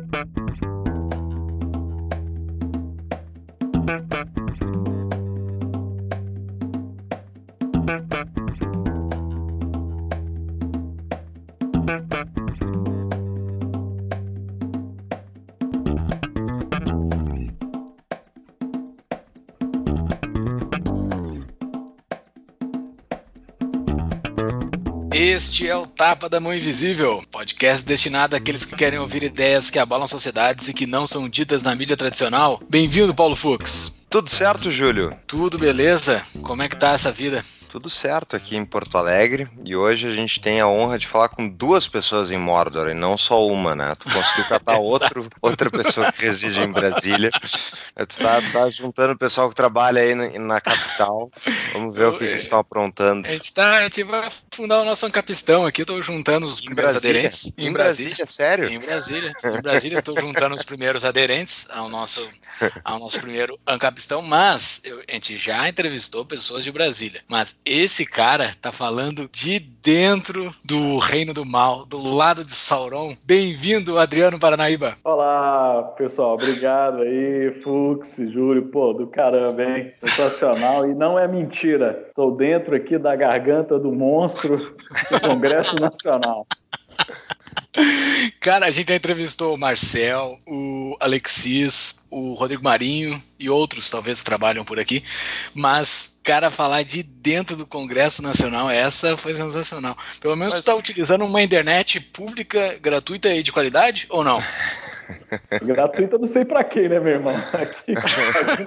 Música Este é o Tapa da Mão Invisível, podcast destinado àqueles que querem ouvir ideias que abalam sociedades e que não são ditas na mídia tradicional. Bem-vindo, Paulo Fux. Tudo certo, Júlio? Tudo beleza? Como é que tá essa vida? Tudo certo aqui em Porto Alegre e hoje a gente tem a honra de falar com duas pessoas em Mordor e não só uma, né? Tu conseguiu catar outro, outra pessoa que reside em Brasília. Tu tá, tá juntando o pessoal que trabalha aí na, na capital. Vamos ver o que, que eles estão aprontando. A gente, tá, a gente vai fundar o nosso Ancapistão aqui. Eu tô juntando os primeiros Brasília? aderentes. Em Brasília, sério? Em Brasília. Em Brasília, eu tô juntando os primeiros aderentes ao nosso, ao nosso primeiro Ancapistão, mas eu, a gente já entrevistou pessoas de Brasília. Mas esse cara tá falando de dentro do Reino do Mal, do lado de Sauron. Bem-vindo, Adriano Paranaíba. Olá, pessoal. Obrigado aí, Fux, Júlio. Pô, do caramba, hein? Sensacional. E não é mentira. Estou dentro aqui da garganta do monstro do Congresso Nacional. Cara, a gente já entrevistou o Marcel, o Alexis, o Rodrigo Marinho e outros, talvez, que trabalham por aqui. Mas, cara, falar de dentro do Congresso Nacional, essa foi sensacional. Pelo menos Mas- tu tá utilizando uma internet pública, gratuita e de qualidade, ou não? Gratuito eu não sei pra quem, né, meu irmão? Aqui, não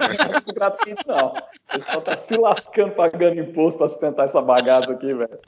é gratuito, não. O pessoal tá se lascando pagando imposto pra sustentar essa bagaça aqui, velho.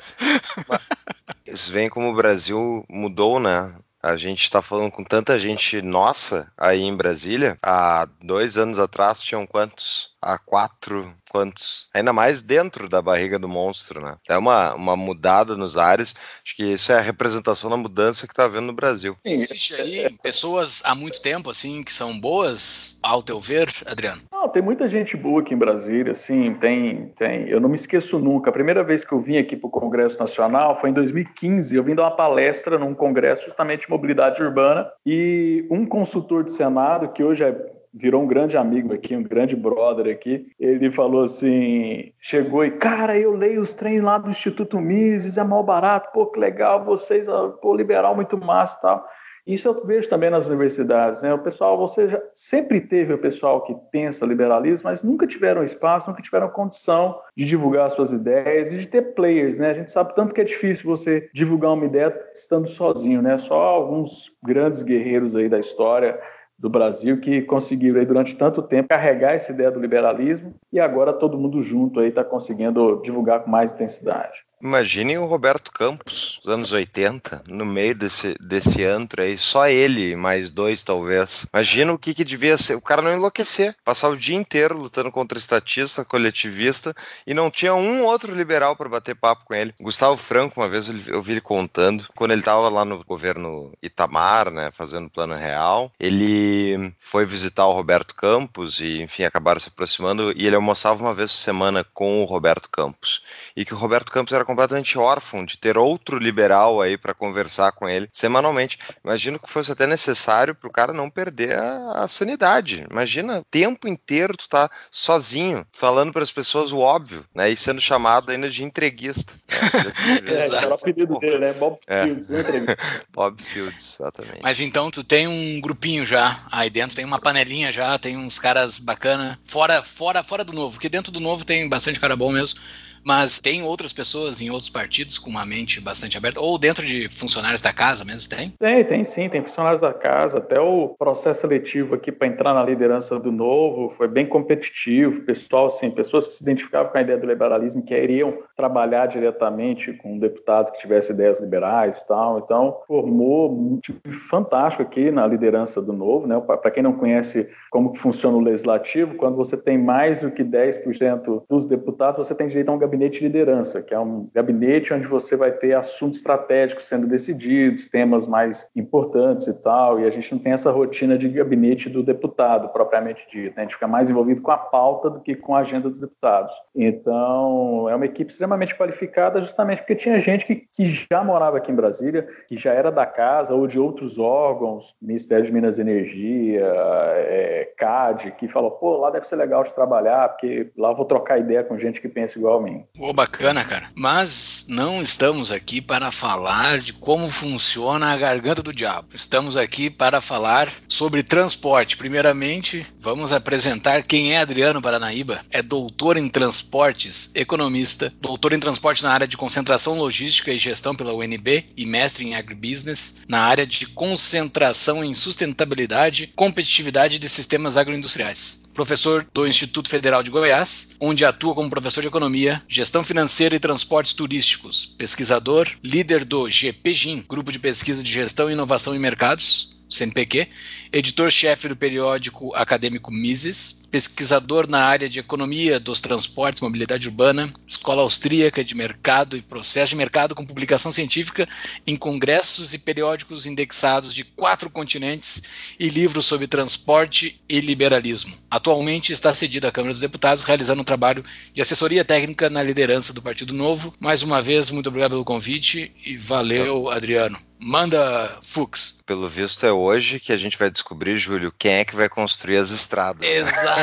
Isso vem como o Brasil mudou, né? A gente está falando com tanta gente nossa aí em Brasília. Há dois anos atrás tinham quantos? Há quatro, quantos? Ainda mais dentro da barriga do monstro, né? É uma, uma mudada nos ares. Acho que isso é a representação da mudança que está havendo no Brasil. Existe aí pessoas há muito tempo, assim, que são boas, ao teu ver, Adriano? Não, tem muita gente boa aqui em Brasília, assim, tem, tem. Eu não me esqueço nunca. A primeira vez que eu vim aqui para o Congresso Nacional foi em 2015. Eu vim dar uma palestra num congresso justamente de mobilidade urbana e um consultor do Senado, que hoje é virou um grande amigo aqui, um grande brother aqui. Ele falou assim, chegou e, cara, eu leio os trens lá do Instituto Mises, é mal barato, pô, que legal, vocês, ó, pô, liberal muito massa e tal. Isso eu vejo também nas universidades, né? O pessoal, você já, sempre teve o pessoal que pensa liberalismo, mas nunca tiveram espaço, nunca tiveram condição de divulgar suas ideias e de ter players, né? A gente sabe tanto que é difícil você divulgar uma ideia estando sozinho, né? Só alguns grandes guerreiros aí da história do Brasil que conseguiram aí durante tanto tempo carregar essa ideia do liberalismo e agora todo mundo junto aí está conseguindo divulgar com mais intensidade. Imaginem o Roberto Campos, anos 80, no meio desse, desse antro aí, só ele, mais dois talvez. Imagina o que, que devia ser, o cara não enlouquecer, passar o dia inteiro lutando contra estatista, coletivista, e não tinha um outro liberal para bater papo com ele. Gustavo Franco, uma vez eu vi ele contando, quando ele estava lá no governo Itamar, né, fazendo plano real, ele foi visitar o Roberto Campos e, enfim, acabaram se aproximando, e ele almoçava uma vez por semana com o Roberto Campos. E que o Roberto Campos era completamente órfão de ter outro liberal aí para conversar com ele semanalmente. Imagino que fosse até necessário para o cara não perder a, a sanidade. Imagina, o tempo inteiro tu tá sozinho, falando para as pessoas o óbvio, né? E sendo chamado ainda de entreguista. É, esse era o apelido dele, né? Bob É. Fields, né? Bob Fields, exatamente. Mas então tu tem um grupinho já aí dentro, tem uma panelinha já, tem uns caras bacana, fora, fora, fora do novo, porque dentro do novo tem bastante cara bom mesmo. Mas tem outras pessoas em outros partidos com uma mente bastante aberta, ou dentro de funcionários da casa mesmo, tem? Tem, tem sim, tem funcionários da casa. Até o processo seletivo aqui para entrar na liderança do novo foi bem competitivo. Pessoal, assim, pessoas que se identificavam com a ideia do liberalismo queriam trabalhar diretamente com um deputado que tivesse ideias liberais e tal. Então, formou um time fantástico aqui na liderança do novo. Né? Para quem não conhece como funciona o legislativo, quando você tem mais do que 10% dos deputados, você tem direito a um gabinete gabinete de liderança, que é um gabinete onde você vai ter assuntos estratégicos sendo decididos, temas mais importantes e tal, e a gente não tem essa rotina de gabinete do deputado, propriamente dito. Né? A gente fica mais envolvido com a pauta do que com a agenda dos deputados. Então, é uma equipe extremamente qualificada, justamente porque tinha gente que, que já morava aqui em Brasília, que já era da casa ou de outros órgãos, Ministério de Minas e Energia, é, CAD, que falou, pô, lá deve ser legal de trabalhar, porque lá eu vou trocar ideia com gente que pensa igual a mim. Pô, bacana, cara. Mas não estamos aqui para falar de como funciona a garganta do diabo. Estamos aqui para falar sobre transporte. Primeiramente, vamos apresentar quem é Adriano Paranaíba. É doutor em transportes, economista, doutor em transporte na área de concentração logística e gestão pela UNB e mestre em agribusiness na área de concentração em sustentabilidade, competitividade de sistemas agroindustriais professor do Instituto Federal de Goiás, onde atua como professor de economia, gestão financeira e transportes turísticos, pesquisador, líder do GPGIM, Grupo de Pesquisa de Gestão e Inovação em Mercados, CNPq, editor-chefe do periódico acadêmico Mises, pesquisador na área de economia dos transportes e mobilidade urbana, escola austríaca de mercado e processo de mercado com publicação científica em congressos e periódicos indexados de quatro continentes e livros sobre transporte e liberalismo. Atualmente está cedido à Câmara dos Deputados, realizando um trabalho de assessoria técnica na liderança do Partido Novo. Mais uma vez, muito obrigado pelo convite e valeu, Adriano. Manda, Fux. Pelo visto é hoje que a gente vai descobrir, Júlio, quem é que vai construir as estradas. Exatamente.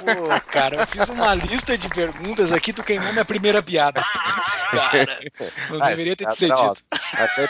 Pô, cara, eu fiz uma lista de perguntas aqui, tu queimou minha primeira piada. Cara, não ah, deveria ter te cedido. Até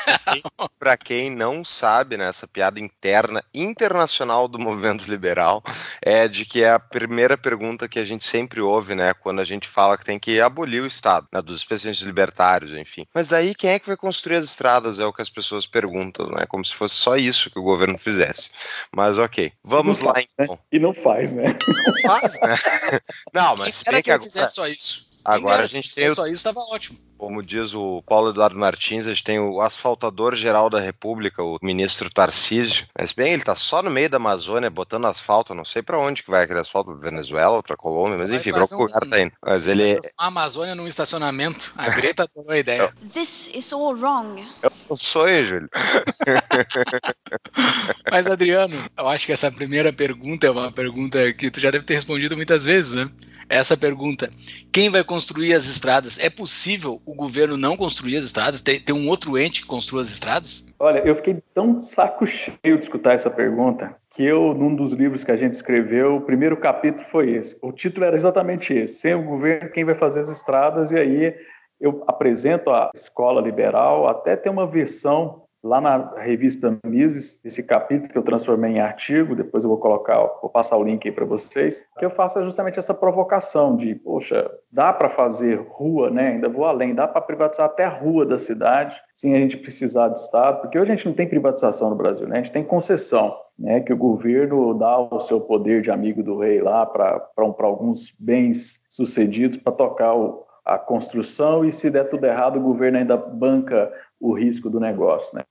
para quem não sabe, né, essa piada interna, internacional do movimento liberal, é de que é a primeira pergunta que a gente sempre ouve, né, quando a gente fala que tem que abolir o Estado, né, dos especialistas libertários, enfim. Mas daí quem é que vai construir as estradas? É o que as pessoas perguntam, né, como se fosse só isso que o governo fizesse. Mas ok, vamos lá faz, né? então. Né? E não faz, né? Não faz, né? Não, mas Quem era que, que agora... só isso. Agora a gente tem. Só isso estava ótimo. Como diz o Paulo Eduardo Martins, a gente tem o asfaltador geral da República, o ministro Tarcísio. Mas bem, ele está só no meio da Amazônia botando asfalto, não sei para onde que vai aquele asfalto, para Venezuela, para Colômbia, mas enfim, para o lugar tá indo. Mas ele a Amazônia num estacionamento. A Greta deu a ideia. This is all wrong. É um sonho, Júlio. mas Adriano, eu acho que essa primeira pergunta é uma pergunta que tu já deve ter respondido muitas vezes, né? Essa pergunta. Quem vai construir as estradas? É possível o governo não construir as estradas? Ter, ter um outro ente que construa as estradas? Olha, eu fiquei tão saco cheio de escutar essa pergunta que eu, num dos livros que a gente escreveu, o primeiro capítulo foi esse. O título era exatamente esse: Sem o governo, quem vai fazer as estradas? E aí eu apresento a escola liberal, até tem uma versão lá na revista Mises, esse capítulo que eu transformei em artigo, depois eu vou colocar, vou passar o link aí para vocês, que eu faço justamente essa provocação de, poxa, dá para fazer rua, né? Ainda vou além, dá para privatizar até a rua da cidade, sem a gente precisar de Estado, porque hoje a gente não tem privatização no Brasil, né? A gente tem concessão. Né, que o governo dá o seu poder de amigo do rei lá para alguns bens sucedidos para tocar o, a construção e se der tudo errado o governo ainda banca o risco do negócio, né?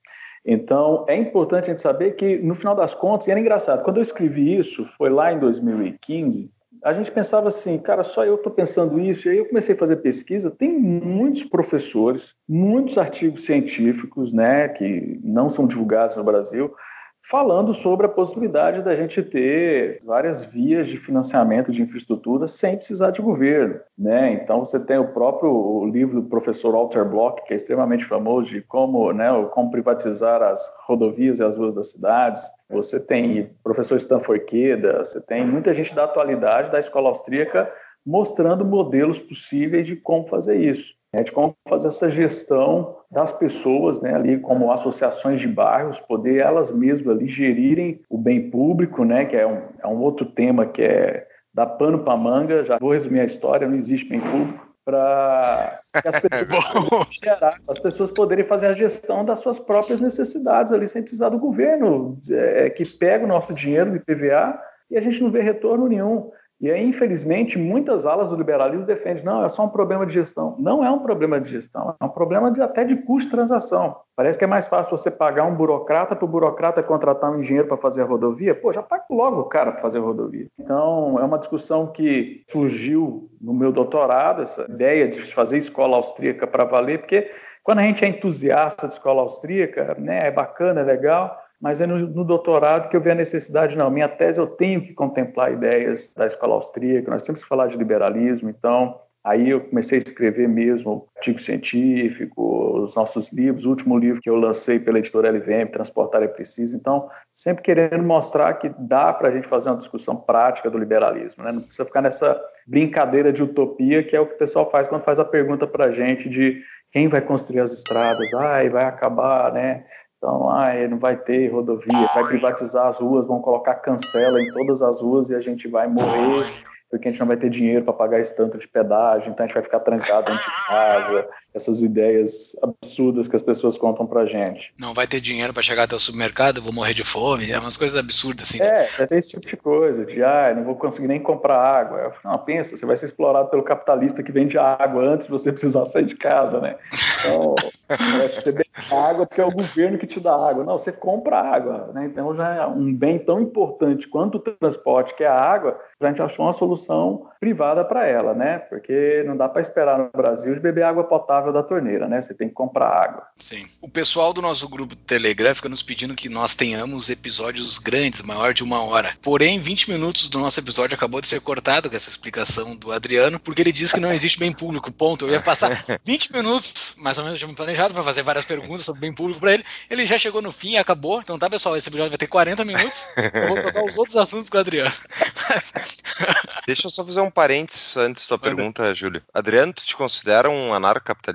Então, é importante a gente saber que, no final das contas, e era engraçado, quando eu escrevi isso, foi lá em 2015, a gente pensava assim, cara, só eu estou pensando isso, e aí eu comecei a fazer pesquisa, tem muitos professores, muitos artigos científicos, né, que não são divulgados no Brasil, falando sobre a possibilidade da gente ter várias vias de financiamento de infraestrutura sem precisar de governo, né? Então você tem o próprio livro do professor Walter Block, que é extremamente famoso de como, né, como privatizar as rodovias e as ruas das cidades. Você tem professor Stanford Queda, você tem muita gente da atualidade da escola austríaca mostrando modelos possíveis de como fazer isso de como fazer essa gestão das pessoas, né, ali como associações de bairros, poder elas mesmas ali gerirem o bem público, né, que é um, é um outro tema que é dar pano para manga, já vou resumir a história, não existe bem público, para as pessoas, gerar, as pessoas poderem fazer a gestão das suas próprias necessidades ali, sem precisar do governo, é, que pega o nosso dinheiro de PVA e a gente não vê retorno nenhum. E aí, infelizmente, muitas alas do liberalismo defendem, não, é só um problema de gestão. Não é um problema de gestão, é um problema de, até de custo de transação. Parece que é mais fácil você pagar um burocrata para o burocrata contratar um engenheiro para fazer a rodovia. Pô, já paga logo o cara para fazer a rodovia. Então, é uma discussão que surgiu no meu doutorado, essa ideia de fazer escola austríaca para valer, porque quando a gente é entusiasta de escola austríaca, né, é bacana, é legal, mas é no, no, doutorado que eu vi a necessidade, não, minha tese eu tenho que contemplar ideias da escola austríaca, nós temos que falar de liberalismo, então aí eu comecei a escrever mesmo artigo científico, os nossos livros, o último livro que eu lancei pela editora LVM, Transportar é Preciso, então sempre querendo mostrar que dá para a gente fazer uma discussão prática do liberalismo, né? não precisa ficar nessa brincadeira de utopia que é o que o pessoal faz quando faz a pergunta para a gente de quem vai construir as estradas? Ai, vai acabar, né? Então, ai, não vai ter rodovia, vai privatizar as ruas, vão colocar cancela em todas as ruas e a gente vai morrer porque a gente não vai ter dinheiro para pagar esse tanto de pedágio, então a gente vai ficar trancado dentro de casa, essas ideias absurdas que as pessoas contam pra gente. Não vai ter dinheiro para chegar até o supermercado, vou morrer de fome, é umas coisas absurdas assim. É, vai ter esse tipo de coisa, de ah, não vou conseguir nem comprar água. Eu, não, pensa, você vai ser explorado pelo capitalista que vende água antes de você precisar sair de casa, né? Então, você bebe água porque é o governo que te dá água. Não, você compra água, né? Então já é um bem tão importante quanto o transporte, que é a água, a gente achou uma solução privada para ela, né? Porque não dá para esperar no Brasil de beber água potável da torneira, né? Você tem que comprar água. Sim. O pessoal do nosso grupo Telegram fica nos pedindo que nós tenhamos episódios grandes, maior de uma hora. Porém, 20 minutos do nosso episódio acabou de ser cortado com essa explicação do Adriano, porque ele disse que não existe bem público. Ponto. Eu ia passar 20 minutos, mais ou menos, já me planejado para fazer várias perguntas sobre bem público para ele. Ele já chegou no fim e acabou. Então tá, pessoal, esse episódio vai ter 40 minutos. Eu vou contar os outros assuntos com o Adriano. Deixa eu só fazer um parênteses antes da tua pergunta, Júlio. Adriano, tu te considera um anarcocapitalista?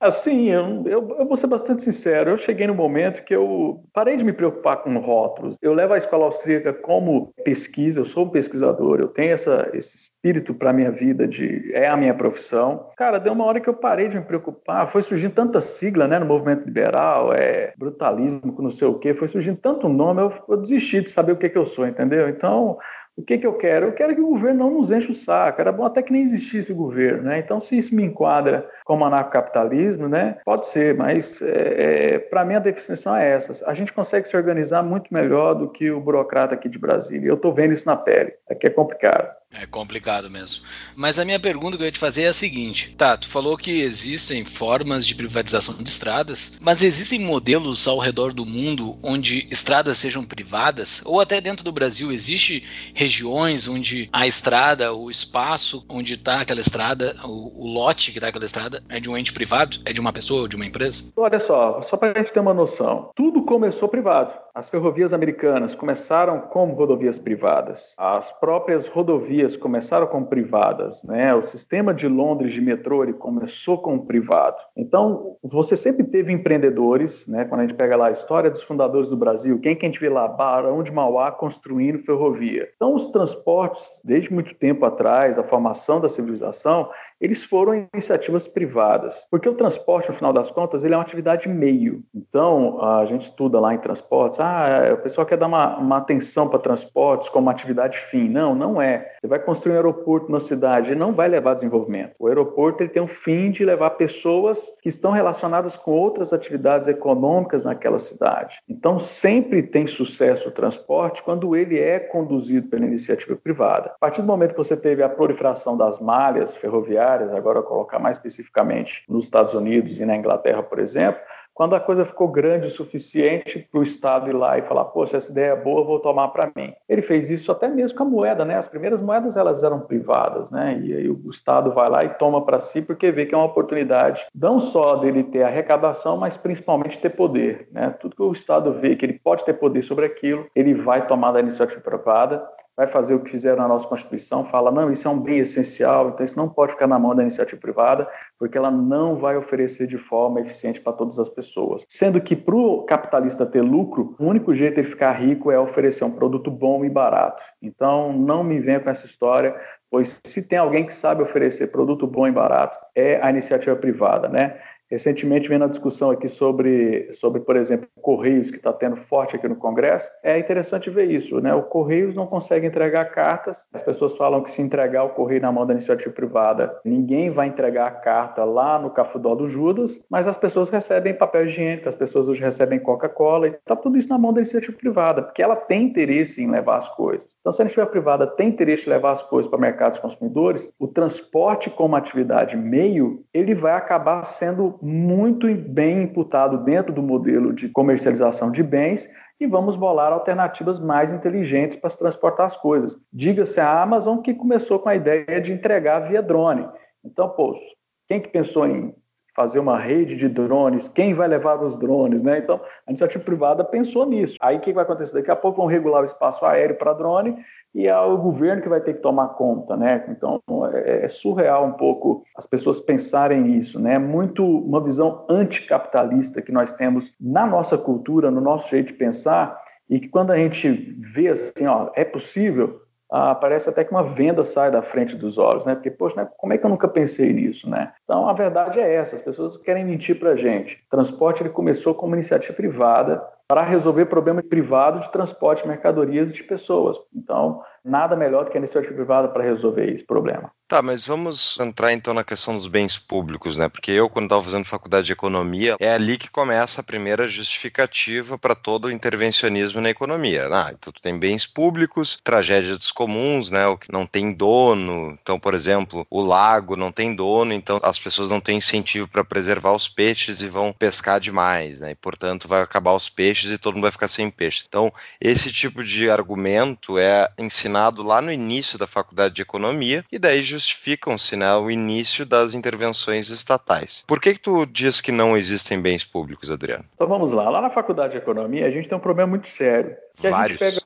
Assim, eu, eu, eu, vou ser bastante sincero. Eu cheguei no momento que eu parei de me preocupar com rótulos. Eu levo a escola austríaca como pesquisa, eu sou um pesquisador, eu tenho essa, esse espírito para a minha vida, de é a minha profissão. Cara, deu uma hora que eu parei de me preocupar. Foi surgindo tanta sigla né, no movimento liberal, é brutalismo, não sei o quê, foi surgindo tanto nome, eu, eu desisti de saber o que, que eu sou, entendeu? Então, o que, que eu quero? Eu quero que o governo não nos enche o saco. Era bom até que nem existisse o governo, né? Então, se isso me enquadra como anarcocapitalismo, né? Pode ser, mas é, é, para mim a definição é essa. A gente consegue se organizar muito melhor do que o burocrata aqui de Brasília. Eu estou vendo isso na pele. Aqui é complicado. É complicado mesmo. Mas a minha pergunta que eu ia te fazer é a seguinte: tá, tu falou que existem formas de privatização de estradas, mas existem modelos ao redor do mundo onde estradas sejam privadas? Ou até dentro do Brasil, existe regiões onde a estrada, o espaço onde está aquela estrada, o, o lote que está aquela estrada é de um ente privado? É de uma pessoa ou de uma empresa? Olha só, só para a gente ter uma noção: tudo começou privado. As ferrovias americanas começaram como rodovias privadas. As próprias rodovias começaram como privadas, né? O sistema de Londres de metrô ele começou como privado. Então, você sempre teve empreendedores, né? Quando a gente pega lá a história dos fundadores do Brasil, quem que a gente vê lá? Barão de Mauá construindo ferrovia. Então, os transportes, desde muito tempo atrás, a formação da civilização, eles foram iniciativas privadas, porque o transporte, no final das contas, ele é uma atividade meio. Então, a gente estuda lá em transportes, ah, o pessoal quer dar uma, uma atenção para transportes como atividade fim. Não, não é. Você vai construir um aeroporto na cidade, ele não vai levar desenvolvimento. O aeroporto ele tem o fim de levar pessoas que estão relacionadas com outras atividades econômicas naquela cidade. Então, sempre tem sucesso o transporte quando ele é conduzido pela iniciativa privada. A partir do momento que você teve a proliferação das malhas ferroviárias, agora colocar mais especificamente nos Estados Unidos e na Inglaterra, por exemplo, quando a coisa ficou grande o suficiente para o Estado ir lá e falar, poxa, essa ideia é boa, vou tomar para mim. Ele fez isso até mesmo com a moeda, né? As primeiras moedas elas eram privadas, né? E aí o Estado vai lá e toma para si porque vê que é uma oportunidade não só dele ter arrecadação, mas principalmente ter poder, né? Tudo que o Estado vê que ele pode ter poder sobre aquilo, ele vai tomar da iniciativa privada vai fazer o que fizeram na nossa Constituição, fala, não, isso é um bem essencial, então isso não pode ficar na mão da iniciativa privada, porque ela não vai oferecer de forma eficiente para todas as pessoas. Sendo que para o capitalista ter lucro, o único jeito de ficar rico é oferecer um produto bom e barato. Então, não me venha com essa história, pois se tem alguém que sabe oferecer produto bom e barato, é a iniciativa privada, né? Recentemente vendo a discussão aqui sobre, sobre por exemplo, Correios, que está tendo forte aqui no Congresso. É interessante ver isso, né? O Correios não consegue entregar cartas. As pessoas falam que se entregar o Correio na mão da iniciativa privada, ninguém vai entregar a carta lá no Cafudó do Judas, mas as pessoas recebem papel higiênico, as pessoas hoje recebem Coca-Cola, e está tudo isso na mão da iniciativa privada, porque ela tem interesse em levar as coisas. Então, se a iniciativa privada tem interesse em levar as coisas para mercados consumidores, o transporte como atividade meio, ele vai acabar sendo muito bem imputado dentro do modelo de comercialização de bens e vamos bolar alternativas mais inteligentes para se transportar as coisas. Diga-se a Amazon que começou com a ideia de entregar via drone. Então, pô, quem que pensou em fazer uma rede de drones, quem vai levar os drones, né? Então, a iniciativa privada pensou nisso. Aí o que vai acontecer? Daqui a pouco vão regular o espaço aéreo para drone e é o governo que vai ter que tomar conta, né? Então, é, é surreal um pouco as pessoas pensarem nisso, né? É muito uma visão anticapitalista que nós temos na nossa cultura, no nosso jeito de pensar, e que quando a gente vê assim, ó, é possível, ah, parece até que uma venda sai da frente dos olhos, né? Porque, poxa, né? como é que eu nunca pensei nisso, né? Então, a verdade é essa, as pessoas querem mentir para a gente. O transporte ele começou como iniciativa privada para resolver problema privado de transporte de mercadorias e de pessoas. Então, nada melhor do que a iniciativa privada para resolver esse problema. Tá, mas vamos entrar então na questão dos bens públicos, né? Porque eu, quando estava fazendo faculdade de economia, é ali que começa a primeira justificativa para todo o intervencionismo na economia. Ah, então tu tem bens públicos, tragédias comuns, né? O que não tem dono. Então, por exemplo, o lago não tem dono, então as pessoas não têm incentivo para preservar os peixes e vão pescar demais, né? E portanto vai acabar os peixes e todo mundo vai ficar sem peixe. Então, esse tipo de argumento é ensinado lá no início da faculdade de economia e daí justificam-se né, o início das intervenções estatais. Por que, que tu diz que não existem bens públicos, Adriano? Então vamos lá. Lá na faculdade de economia a gente tem um problema muito sério. Vários. Pega...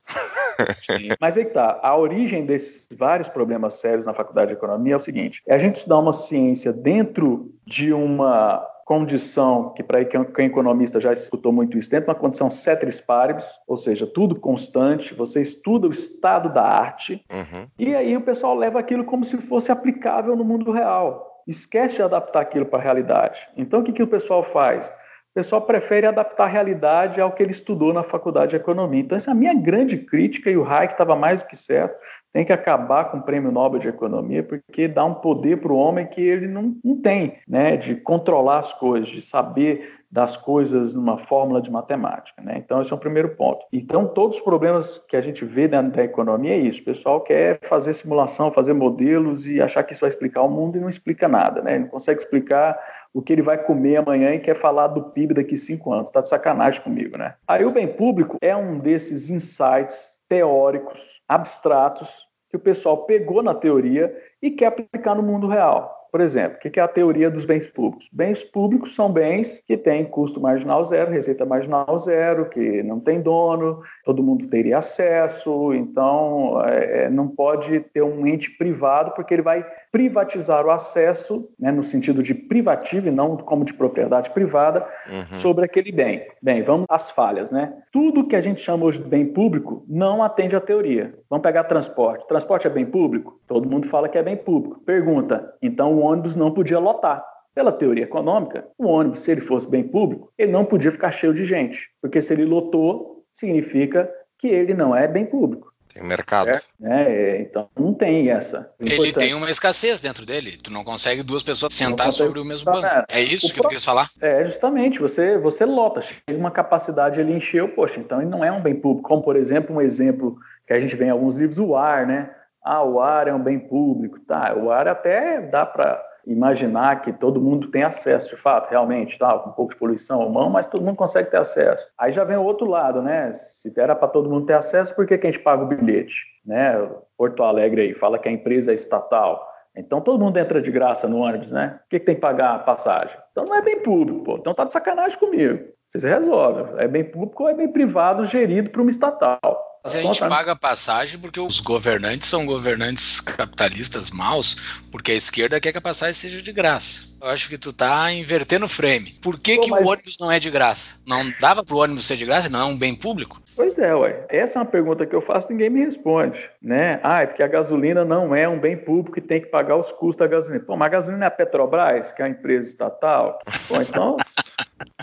Mas aí tá, a origem desses vários problemas sérios na faculdade de economia é o seguinte: é a gente estudar uma ciência dentro de uma condição que para quem é economista já escutou muito isso, dentro de uma condição ceteris paribus, ou seja, tudo constante, você estuda o estado da arte, uhum. e aí o pessoal leva aquilo como se fosse aplicável no mundo real. Esquece de adaptar aquilo para a realidade. Então, o que, que o pessoal faz? O pessoal prefere adaptar a realidade ao que ele estudou na faculdade de economia. Então, essa é a minha grande crítica, e o Hayek estava mais do que certo, tem que acabar com o prêmio Nobel de Economia, porque dá um poder para o homem que ele não, não tem, né, de controlar as coisas, de saber das coisas numa fórmula de matemática. Né? Então, esse é o primeiro ponto. Então, todos os problemas que a gente vê dentro da economia é isso. O pessoal quer fazer simulação, fazer modelos e achar que isso vai explicar o mundo e não explica nada. Né? Ele não consegue explicar o que ele vai comer amanhã e quer falar do PIB daqui cinco anos. Está de sacanagem comigo. Né? Aí, o bem público é um desses insights teóricos, abstratos, que o pessoal pegou na teoria e quer aplicar no mundo real. Por exemplo, o que é a teoria dos bens públicos? Bens públicos são bens que têm custo marginal zero, receita marginal zero, que não tem dono, todo mundo teria acesso, então é, não pode ter um ente privado, porque ele vai privatizar o acesso, né, no sentido de privativo e não como de propriedade privada, uhum. sobre aquele bem. Bem, vamos às falhas, né? Tudo que a gente chama hoje de bem público não atende à teoria. Vamos pegar transporte. Transporte é bem público? Todo mundo fala que é bem público. Pergunta, então o ônibus não podia lotar. Pela teoria econômica, o ônibus, se ele fosse bem público, ele não podia ficar cheio de gente, porque se ele lotou, significa que ele não é bem público. Tem mercado. É, é, então não tem essa. Ele tem uma escassez dentro dele. Tu não consegue duas pessoas sentar sobre o mesmo banco. É isso o que pro... tu quis falar? É, justamente. Você, você lota, chega uma capacidade ele encheu, poxa, então ele não é um bem público. Como, por exemplo, um exemplo que a gente vê em alguns livros, o ar, né? Ah, o ar é um bem público. Tá, o ar até dá para imaginar que todo mundo tem acesso, de fato, realmente, tá, com um pouco de poluição ou não, mas todo mundo consegue ter acesso. Aí já vem o outro lado, né? Se era para todo mundo ter acesso, por que, que a gente paga o bilhete? Né? Porto Alegre aí fala que a empresa é estatal. Então todo mundo entra de graça no ônibus, né? Por que, que tem que pagar a passagem? Então não é bem público, pô. Então tá de sacanagem comigo. Vocês resolvem. É bem público ou é bem privado, gerido por uma estatal. Mas a gente paga passagem porque os governantes são governantes capitalistas maus, porque a esquerda quer que a passagem seja de graça. Eu acho que tu tá invertendo o frame. Por que, Pô, que mas... o ônibus não é de graça? Não dava pro ônibus ser de graça? Não é um bem público? Pois é, ué. Essa é uma pergunta que eu faço e ninguém me responde, né? Ah, é porque a gasolina não é um bem público e tem que pagar os custos da gasolina. Pô, mas a gasolina é a Petrobras, que é a empresa estatal? Pô, então...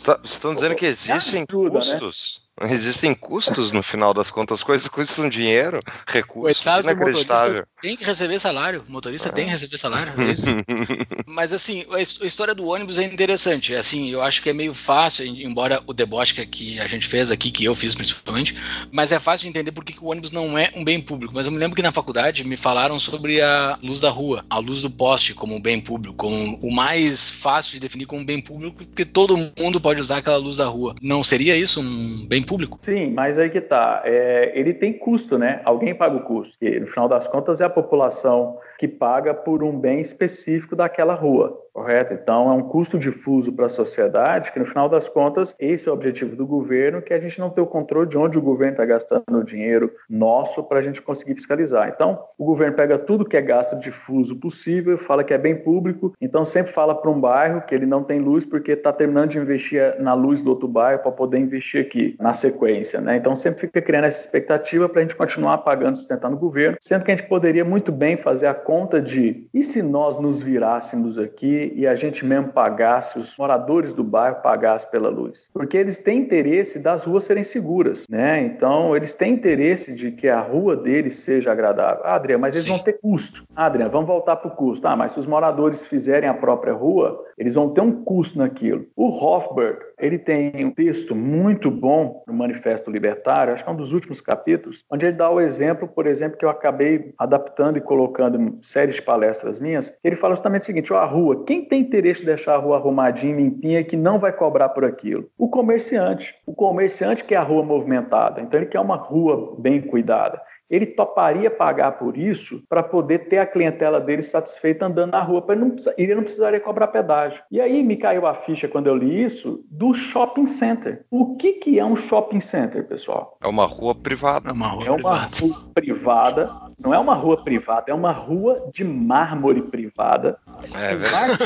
Tá, estão dizendo que existem ajuda, né? custos... Né? Existem custos no final das contas, as coisas custam dinheiro, recursos. Coitado do motorista tem que receber salário. O motorista tem que receber salário. É Mas assim, a história do ônibus é interessante. Assim, eu acho que é meio fácil, embora o deboche que a gente fez aqui, que eu fiz principalmente, mas é fácil de entender por que o ônibus não é um bem público. Mas eu me lembro que na faculdade me falaram sobre a luz da rua, a luz do poste como um bem público, como o mais fácil de definir como um bem público, porque todo mundo pode usar aquela luz da rua. Não seria isso um bem público? Sim, mas aí que tá. É, ele tem custo, né? Alguém paga o custo. Que no final das contas é a população que paga por um bem específico daquela rua, correto? Então é um custo difuso para a sociedade, que no final das contas esse é o objetivo do governo, que a gente não tem o controle de onde o governo está gastando o dinheiro nosso para a gente conseguir fiscalizar. Então o governo pega tudo que é gasto difuso possível, fala que é bem público, então sempre fala para um bairro que ele não tem luz porque está terminando de investir na luz do outro bairro para poder investir aqui na sequência, né? Então sempre fica criando essa expectativa para a gente continuar pagando, sustentando o governo, sendo que a gente poderia muito bem fazer a conta de e se nós nos virássemos aqui e a gente mesmo pagasse, os moradores do bairro pagassem pela luz? Porque eles têm interesse das ruas serem seguras, né? Então, eles têm interesse de que a rua deles seja agradável. Ah, Adriano, mas eles Sim. vão ter custo. Ah, Adriano, vamos voltar para o custo. Ah, mas se os moradores fizerem a própria rua, eles vão ter um custo naquilo. O Hofberg, ele tem um texto muito bom no Manifesto Libertário, acho que é um dos últimos capítulos, onde ele dá o exemplo, por exemplo, que eu acabei adaptando e colocando em séries de palestras minhas. Ele fala justamente o seguinte: a rua, quem tem interesse de deixar a rua arrumadinha, limpinha, que não vai cobrar por aquilo? O comerciante. O comerciante quer a rua movimentada, então ele quer uma rua bem cuidada ele toparia pagar por isso para poder ter a clientela dele satisfeita andando na rua, para ele, não, ele não precisaria cobrar pedágio. E aí me caiu a ficha quando eu li isso do shopping center. O que, que é um shopping center, pessoal? É uma rua privada. É uma rua, é uma privada. rua privada. Não é uma rua privada, é uma rua de mármore privada. É verdade.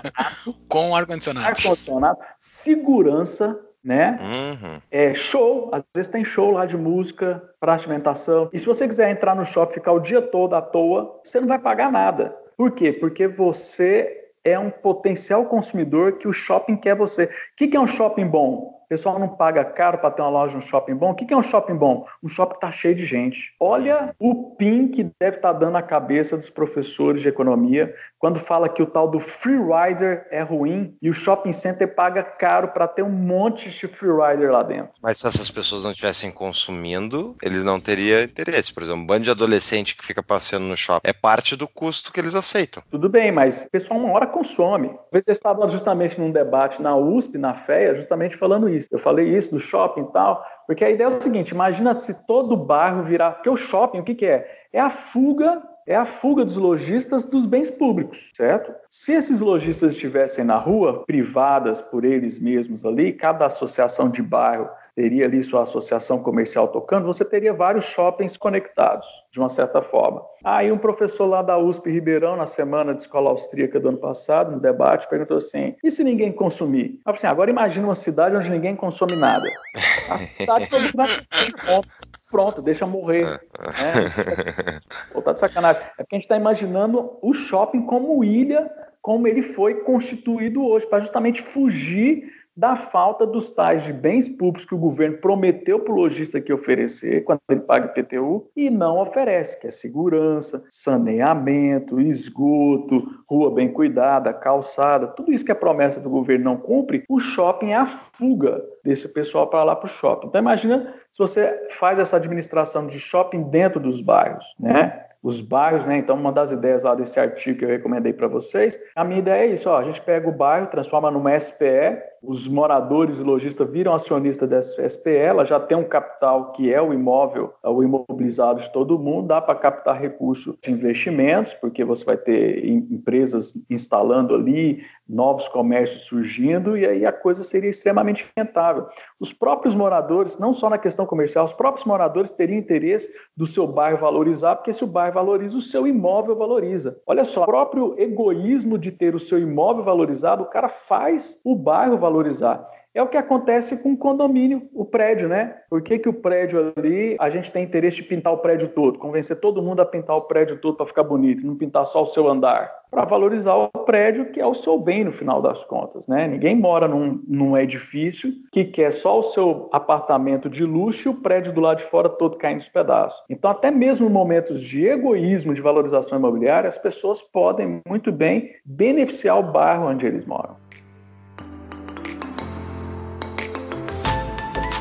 Com ar-condicionado. Ar-condicionado, segurança, né? Uhum. É show, às vezes tem show lá de música, de alimentação. E se você quiser entrar no shopping ficar o dia todo à toa, você não vai pagar nada. Por quê? Porque você é um potencial consumidor que o shopping quer você. O que é um shopping bom? O pessoal não paga caro para ter uma loja no shopping bom. O que é um shopping bom? Um shopping está cheio de gente. Olha o pin que deve estar tá dando a cabeça dos professores de economia quando fala que o tal do free rider é ruim e o shopping center paga caro para ter um monte de free rider lá dentro. Mas se essas pessoas não estivessem consumindo, eles não teriam interesse. Por exemplo, um bando de adolescente que fica passeando no shopping é parte do custo que eles aceitam. Tudo bem, mas o pessoal uma hora consome. Vezes eu estava justamente num debate na USP, na FEA, justamente falando isso isso. Eu falei isso do shopping e tal, porque a ideia é o seguinte: imagina se todo bairro virar. Porque o shopping, o que, que é? É a fuga é a fuga dos lojistas dos bens públicos, certo? Se esses lojistas estivessem na rua, privadas por eles mesmos ali, cada associação de bairro teria ali sua associação comercial tocando, você teria vários shoppings conectados, de uma certa forma. Aí um professor lá da USP Ribeirão, na semana de escola austríaca do ano passado, no debate, perguntou assim, e se ninguém consumir? Eu falei assim, agora imagina uma cidade onde ninguém consome nada. A cidade vai pronto, deixa morrer. Né? Pô, tá de sacanagem. É porque a gente está imaginando o shopping como ilha, como ele foi constituído hoje, para justamente fugir da falta dos tais de bens públicos que o governo prometeu para o lojista que oferecer quando ele paga IPTU e não oferece, que é segurança, saneamento, esgoto, rua bem cuidada, calçada, tudo isso que a promessa do governo não cumpre, o shopping é a fuga desse pessoal para lá para o shopping. Então imagina se você faz essa administração de shopping dentro dos bairros, né? os bairros, né? Então, uma das ideias lá desse artigo que eu recomendei para vocês, a minha ideia é isso: ó, a gente pega o bairro, transforma numa SPE, os moradores e lojistas viram acionista dessa SPE, ela já tem um capital que é o imóvel, é o imobilizado de todo mundo, dá para captar recursos de investimentos, porque você vai ter empresas instalando ali, novos comércios surgindo, e aí a coisa seria extremamente rentável. Os próprios moradores, não só na questão comercial, os próprios moradores teriam interesse do seu bairro valorizar, porque se o bairro valoriza, o seu imóvel valoriza. Olha só, o próprio egoísmo de ter o seu imóvel valorizado, o cara faz o bairro valorizar valorizar. É o que acontece com o condomínio, o prédio, né? Por que, que o prédio ali, a gente tem interesse de pintar o prédio todo, convencer todo mundo a pintar o prédio todo para ficar bonito, não pintar só o seu andar? Para valorizar o prédio, que é o seu bem no final das contas, né? Ninguém mora num, num edifício que quer só o seu apartamento de luxo e o prédio do lado de fora todo caindo nos pedaços. Então, até mesmo em momentos de egoísmo de valorização imobiliária, as pessoas podem muito bem beneficiar o bairro onde eles moram.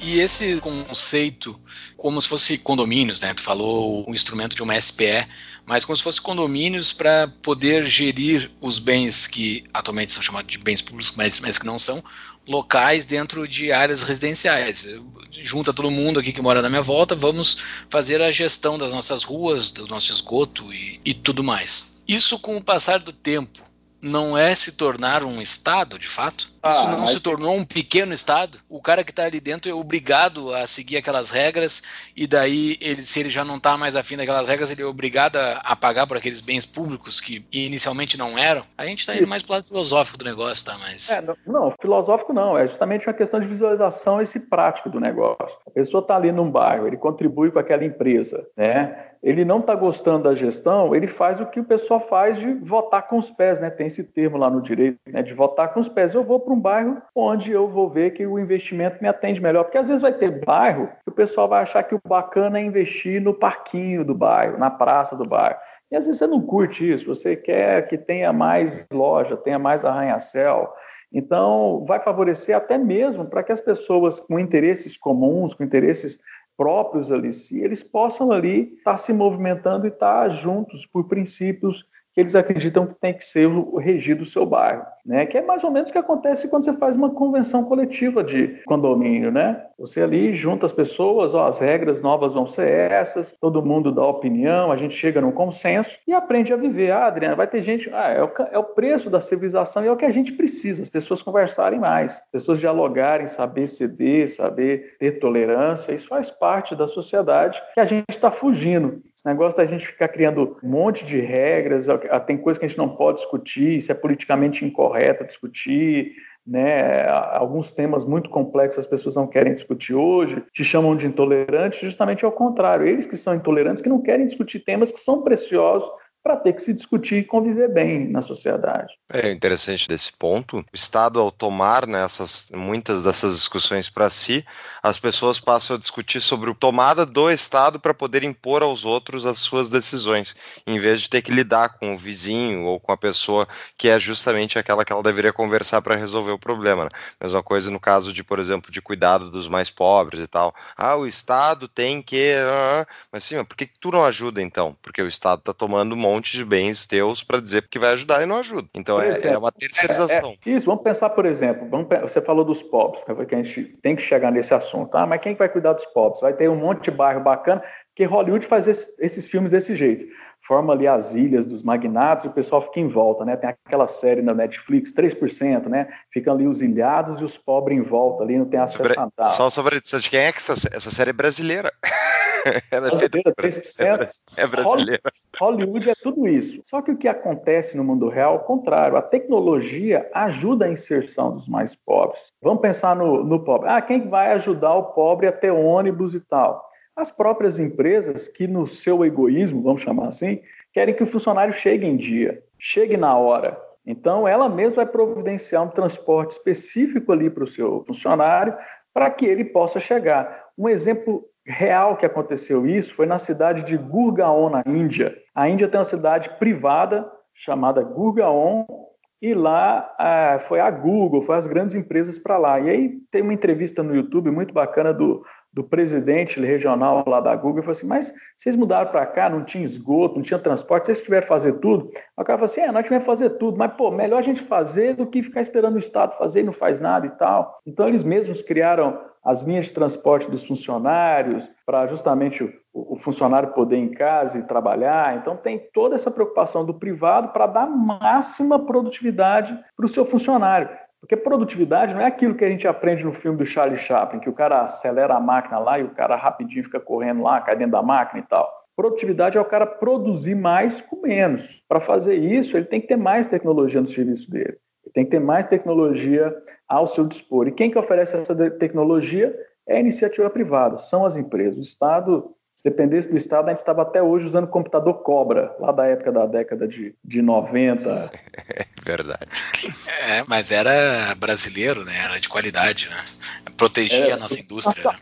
E esse conceito, como se fosse condomínios, né? Tu falou o instrumento de uma SPE, mas como se fosse condomínios para poder gerir os bens que atualmente são chamados de bens públicos, mas, mas que não são, locais dentro de áreas residenciais. Junta todo mundo aqui que mora na minha volta, vamos fazer a gestão das nossas ruas, do nosso esgoto e, e tudo mais. Isso, com o passar do tempo, não é se tornar um Estado, de fato? Ah, Isso não mas... se tornou um pequeno Estado? O cara que está ali dentro é obrigado a seguir aquelas regras, e daí, ele, se ele já não está mais afim daquelas regras, ele é obrigado a, pagar por aqueles bens públicos que inicialmente não eram? A gente está indo mais para o lado filosófico do negócio, tá? Mas... É, não, não, filosófico não, é justamente uma questão de visualização esse prático do negócio. A pessoa está ali num bairro, ele contribui com aquela empresa, né? Ele não está gostando da gestão, ele faz o que o pessoal faz de votar com os pés, né? Tem esse termo lá no direito, né? De votar com os pés. Eu vou para um bairro onde eu vou ver que o investimento me atende melhor, porque às vezes vai ter bairro que o pessoal vai achar que o bacana é investir no parquinho do bairro, na praça do bairro. E às vezes você não curte isso, você quer que tenha mais loja, tenha mais arranha-céu. Então, vai favorecer até mesmo para que as pessoas com interesses comuns, com interesses próprios ali, se eles possam ali estar tá se movimentando e estar tá juntos por princípios que eles acreditam que tem que ser o regido o seu bairro, né? Que é mais ou menos o que acontece quando você faz uma convenção coletiva de condomínio, né? Você ali junta as pessoas, ó, as regras novas vão ser essas, todo mundo dá opinião, a gente chega num consenso e aprende a viver. Ah, Adriana, vai ter gente, ah, é o, é o preço da civilização e é o que a gente precisa, as pessoas conversarem mais, as pessoas dialogarem, saber ceder, saber ter tolerância, isso faz parte da sociedade que a gente está fugindo. Negócio da gente ficar criando um monte de regras, tem coisas que a gente não pode discutir, isso é politicamente incorreto discutir, né? Alguns temas muito complexos as pessoas não querem discutir hoje, te chamam de intolerante, justamente ao contrário, eles que são intolerantes que não querem discutir temas que são preciosos para ter que se discutir e conviver bem na sociedade. É interessante desse ponto. O Estado, ao tomar né, muitas dessas discussões para si, as pessoas passam a discutir sobre a tomada do Estado para poder impor aos outros as suas decisões, em vez de ter que lidar com o vizinho ou com a pessoa que é justamente aquela que ela deveria conversar para resolver o problema. Né? Mesma coisa no caso de, por exemplo, de cuidado dos mais pobres e tal. Ah, o Estado tem que. Ah, mas sim, por que, que tu não ajuda então? Porque o Estado está tomando um monte monte de bens teus para dizer que vai ajudar e não ajuda. Então é, exemplo, é, uma terceirização. É, é, isso, vamos pensar, por exemplo, vamos, você falou dos pobres, que a gente tem que chegar nesse assunto. Ah, mas quem vai cuidar dos pobres? Vai ter um monte de bairro bacana, que Hollywood faz esse, esses filmes desse jeito forma ali as ilhas dos magnatos e o pessoal fica em volta, né? Tem aquela série na Netflix, 3%, né? Ficam ali os ilhados e os pobres em volta ali, não tem acesso sobre, a nada. Só sobre de quem é que essa, essa série é brasileira. Ela é, brasileira, 3%, é, é brasileira. Hollywood é tudo isso. Só que o que acontece no mundo real é o contrário. A tecnologia ajuda a inserção dos mais pobres. Vamos pensar no, no pobre. Ah, quem vai ajudar o pobre a ter ônibus e tal? As próprias empresas que, no seu egoísmo, vamos chamar assim, querem que o funcionário chegue em dia, chegue na hora. Então, ela mesma vai providenciar um transporte específico ali para o seu funcionário para que ele possa chegar. Um exemplo real que aconteceu isso foi na cidade de Gurgaon, na Índia. A Índia tem uma cidade privada chamada Gurgaon, e lá ah, foi a Google, foi as grandes empresas para lá. E aí tem uma entrevista no YouTube muito bacana do do presidente regional lá da Google, e falou assim, mas vocês mudaram para cá, não tinha esgoto, não tinha transporte, vocês tiveram que fazer tudo? O cara falou assim, é, nós tivemos que fazer tudo, mas, pô, melhor a gente fazer do que ficar esperando o Estado fazer e não faz nada e tal. Então, eles mesmos criaram as linhas de transporte dos funcionários para justamente o, o funcionário poder ir em casa e trabalhar. Então, tem toda essa preocupação do privado para dar máxima produtividade para o seu funcionário. Porque produtividade não é aquilo que a gente aprende no filme do Charlie Chaplin, que o cara acelera a máquina lá e o cara rapidinho fica correndo lá, cai dentro da máquina e tal. Produtividade é o cara produzir mais com menos. Para fazer isso, ele tem que ter mais tecnologia no serviço dele. Ele tem que ter mais tecnologia ao seu dispor. E quem que oferece essa tecnologia é a iniciativa privada, são as empresas. O Estado, se dependesse do Estado, a gente estava até hoje usando computador Cobra, lá da época da década de, de 90. Verdade. É, mas era brasileiro, né? Era de qualidade, né? protegia é, a nossa indústria. Né?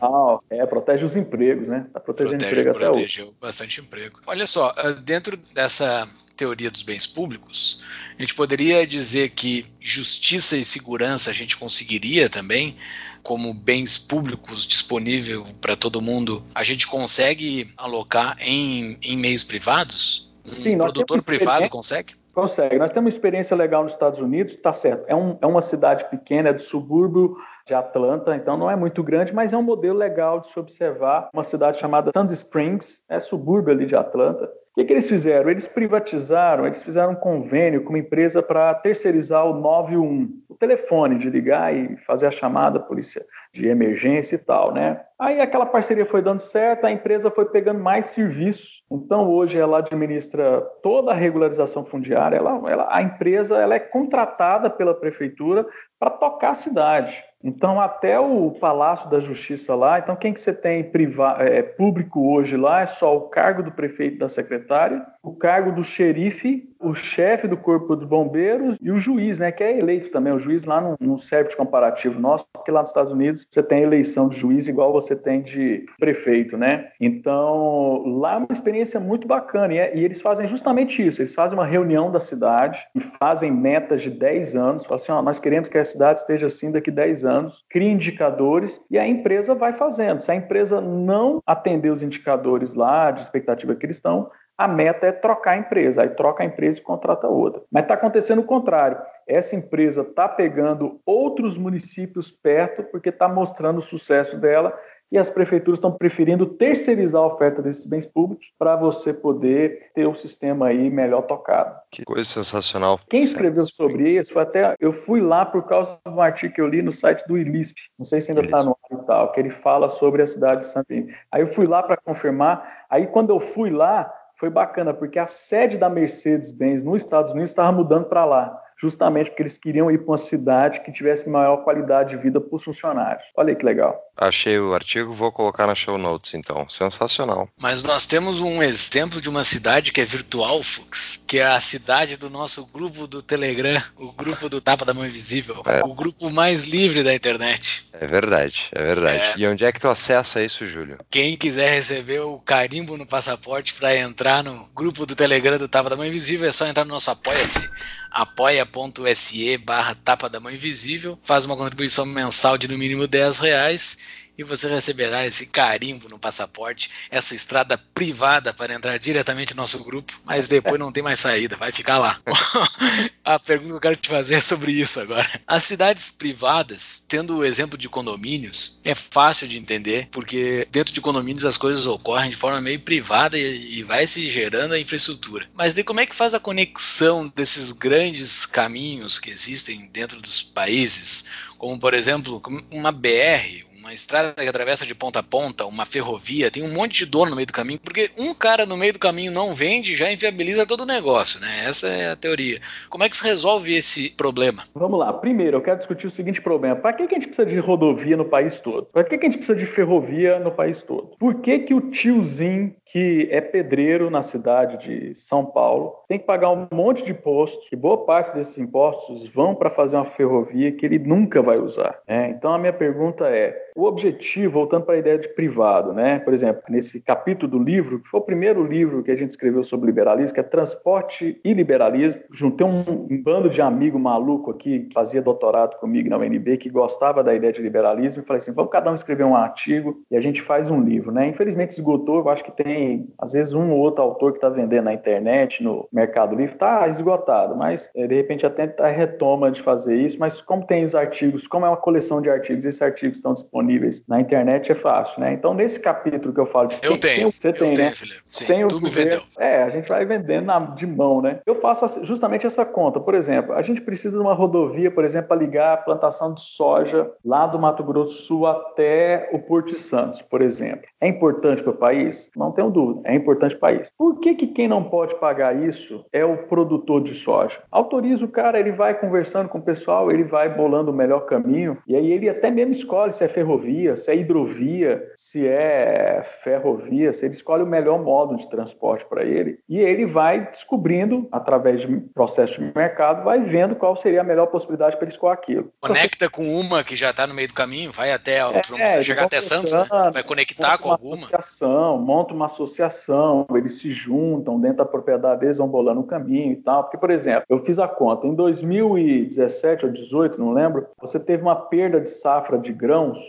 É, protege os empregos, né? Está protegendo protege, emprego até protegeu hoje. bastante emprego. Olha só, ah, dentro dessa teoria dos bens públicos, a gente poderia dizer que justiça e segurança a gente conseguiria também, como bens públicos disponível para todo mundo, a gente consegue alocar em, em meios privados? Um Sim, produtor privado consegue? Consegue. Nós temos uma experiência legal nos Estados Unidos, está certo. É, um, é uma cidade pequena, é do subúrbio de Atlanta, então não é muito grande, mas é um modelo legal de se observar. Uma cidade chamada Sand Springs, é subúrbio ali de Atlanta. O que, que eles fizeram? Eles privatizaram, eles fizeram um convênio com uma empresa para terceirizar o 91, o telefone de ligar e fazer a chamada polícia de emergência e tal, né? Aí aquela parceria foi dando certo, a empresa foi pegando mais serviços. Então hoje ela administra toda a regularização fundiária. Ela, ela, a empresa ela é contratada pela prefeitura para tocar a cidade. Então, até o Palácio da Justiça lá, então quem que você tem privado, é, público hoje lá é só o cargo do prefeito da secretária, o cargo do xerife, o chefe do corpo de bombeiros e o juiz, né, que é eleito também. O juiz lá não, serve de comparativo nosso, porque lá nos Estados Unidos você tem eleição de juiz igual você tem de prefeito, né? Então, lá é uma experiência muito bacana e, é, e eles fazem justamente isso. Eles fazem uma reunião da cidade e fazem metas de 10 anos. Falam assim, ó, nós queremos que a cidade esteja assim daqui 10 anos cria indicadores e a empresa vai fazendo. Se a empresa não atender os indicadores lá de expectativa estão, a meta é trocar a empresa. Aí troca a empresa e contrata outra. Mas está acontecendo o contrário. Essa empresa está pegando outros municípios perto porque está mostrando o sucesso dela e as prefeituras estão preferindo terceirizar a oferta desses bens públicos para você poder ter o sistema aí melhor tocado. Que coisa sensacional. Quem escreveu sobre isso foi até. Eu fui lá por causa de um artigo que eu li no site do ILISP, não sei se ainda está no ar e tal, que ele fala sobre a cidade de Santarém. Aí eu fui lá para confirmar. Aí quando eu fui lá, foi bacana, porque a sede da Mercedes-Benz nos Estados Unidos estava mudando para lá justamente porque eles queriam ir para uma cidade que tivesse maior qualidade de vida para os funcionários. Olha aí que legal. Achei o artigo, vou colocar na show notes então. Sensacional. Mas nós temos um exemplo de uma cidade que é virtual, Fux, que é a cidade do nosso grupo do Telegram, o grupo do Tapa da Mão Invisível, é. o grupo mais livre da internet. É verdade, é verdade. É. E onde é que tu acessa isso, Júlio? Quem quiser receber o carimbo no passaporte para entrar no grupo do Telegram do Tapa da Mão Invisível, é só entrar no nosso Apoia-se apoia.se barra tapa da mão invisível, faz uma contribuição mensal de no mínimo 10 reais e você receberá esse carimbo no passaporte, essa estrada privada para entrar diretamente no nosso grupo, mas depois não tem mais saída, vai ficar lá. a pergunta que eu quero te fazer é sobre isso agora. As cidades privadas, tendo o exemplo de condomínios, é fácil de entender, porque dentro de condomínios as coisas ocorrem de forma meio privada e, e vai se gerando a infraestrutura. Mas de como é que faz a conexão desses grandes caminhos que existem dentro dos países? Como, por exemplo, uma BR, uma estrada que atravessa de ponta a ponta, uma ferrovia, tem um monte de dono no meio do caminho, porque um cara no meio do caminho não vende, já inviabiliza todo o negócio, né? Essa é a teoria. Como é que se resolve esse problema? Vamos lá. Primeiro, eu quero discutir o seguinte problema. Para que, a gente precisa de rodovia no país todo? Para que, a gente precisa de ferrovia no país todo? Por que, que o tiozinho que é pedreiro na cidade de São Paulo tem que pagar um monte de impostos, e boa parte desses impostos vão para fazer uma ferrovia que ele nunca vai usar? Né? Então, a minha pergunta é, o objetivo, voltando para a ideia de privado, né? Por exemplo, nesse capítulo do livro, que foi o primeiro livro que a gente escreveu sobre liberalismo, que é Transporte e Liberalismo, juntei um, um bando de amigo maluco aqui que fazia doutorado comigo na UNB, que gostava da ideia de liberalismo, e falei assim, vamos cada um escrever um artigo e a gente faz um livro, né? Infelizmente esgotou, eu acho que tem, às vezes, um ou outro autor que está vendendo na internet, no Mercado Livre, está esgotado, mas eh, de repente até tá retoma de fazer isso, mas como tem os artigos, como é uma coleção de artigos, esses artigos estão disponíveis disponíveis na internet é fácil, né? Então, nesse capítulo que eu falo de eu tenho, você tem, tenho né? Sim, tem tu me vendeu. É, a gente vai vendendo na, de mão, né? Eu faço justamente essa conta. Por exemplo, a gente precisa de uma rodovia, por exemplo, para ligar a plantação de soja lá do Mato Grosso do Sul até o Porto de Santos, por exemplo. É importante para o país? Não tenho dúvida, é importante para o país. Por que, que quem não pode pagar isso é o produtor de soja? Autoriza o cara, ele vai conversando com o pessoal, ele vai bolando o melhor caminho, e aí ele até mesmo escolhe se é ferrovia, se é hidrovia, se é ferrovia, se ele escolhe o melhor modo de transporte para ele, e ele vai descobrindo, através de processo de mercado, vai vendo qual seria a melhor possibilidade para ele escolher aquilo. Conecta com uma que já está no meio do caminho, vai até, é, chegar até Santos, né? vai conectar com alguma. Associação, monta uma associação, eles se juntam dentro da propriedade deles, vão bolando o caminho e tal. Porque, por exemplo, eu fiz a conta, em 2017 ou 2018, não lembro, você teve uma perda de safra de grãos